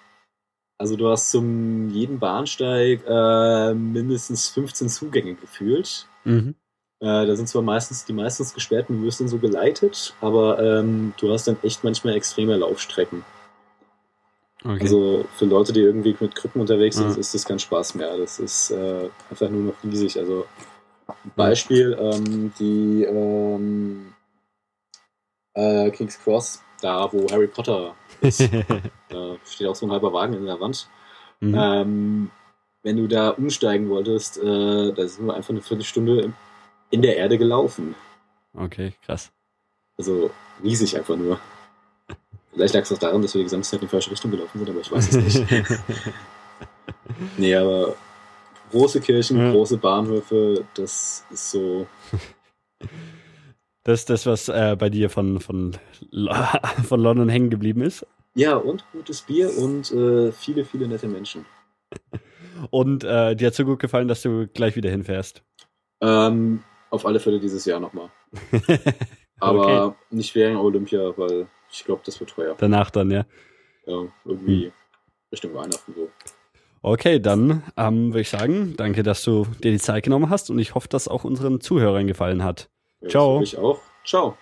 Also du hast zum jeden Bahnsteig äh, mindestens 15 Zugänge gefühlt. Mhm. Äh, da sind zwar meistens die meistens gesperrten Würsten so geleitet, aber ähm, du hast dann echt manchmal extreme Laufstrecken. Okay. Also für Leute, die irgendwie mit Krücken unterwegs sind, ist das kein Spaß mehr. Das ist äh, einfach nur noch riesig. Also Beispiel, ähm, die ähm, äh, King's Cross, da wo Harry Potter ist. da steht auch so ein halber Wagen in der Wand. Mhm. Ähm, wenn du da umsteigen wolltest, äh, da sind wir einfach eine Viertelstunde in der Erde gelaufen. Okay, krass. Also riesig einfach nur. Vielleicht lag es auch daran, dass wir die gesamte Zeit in die falsche Richtung gelaufen sind, aber ich weiß es nicht. nee, aber große Kirchen, ja. große Bahnhöfe, das ist so. Das ist das, was äh, bei dir von, von, von London hängen geblieben ist? Ja, und gutes Bier und äh, viele, viele nette Menschen. Und äh, dir hat so gut gefallen, dass du gleich wieder hinfährst? Ähm, auf alle Fälle dieses Jahr nochmal. Aber okay. nicht während Olympia, weil ich glaube, das wird teuer. Danach dann, ja. Ja, irgendwie hm. Richtung Weihnachten so. Okay, dann ähm, würde ich sagen, danke, dass du dir die Zeit genommen hast und ich hoffe, dass auch unseren Zuhörern gefallen hat. Ja, Ciao. Ich auch. Ciao.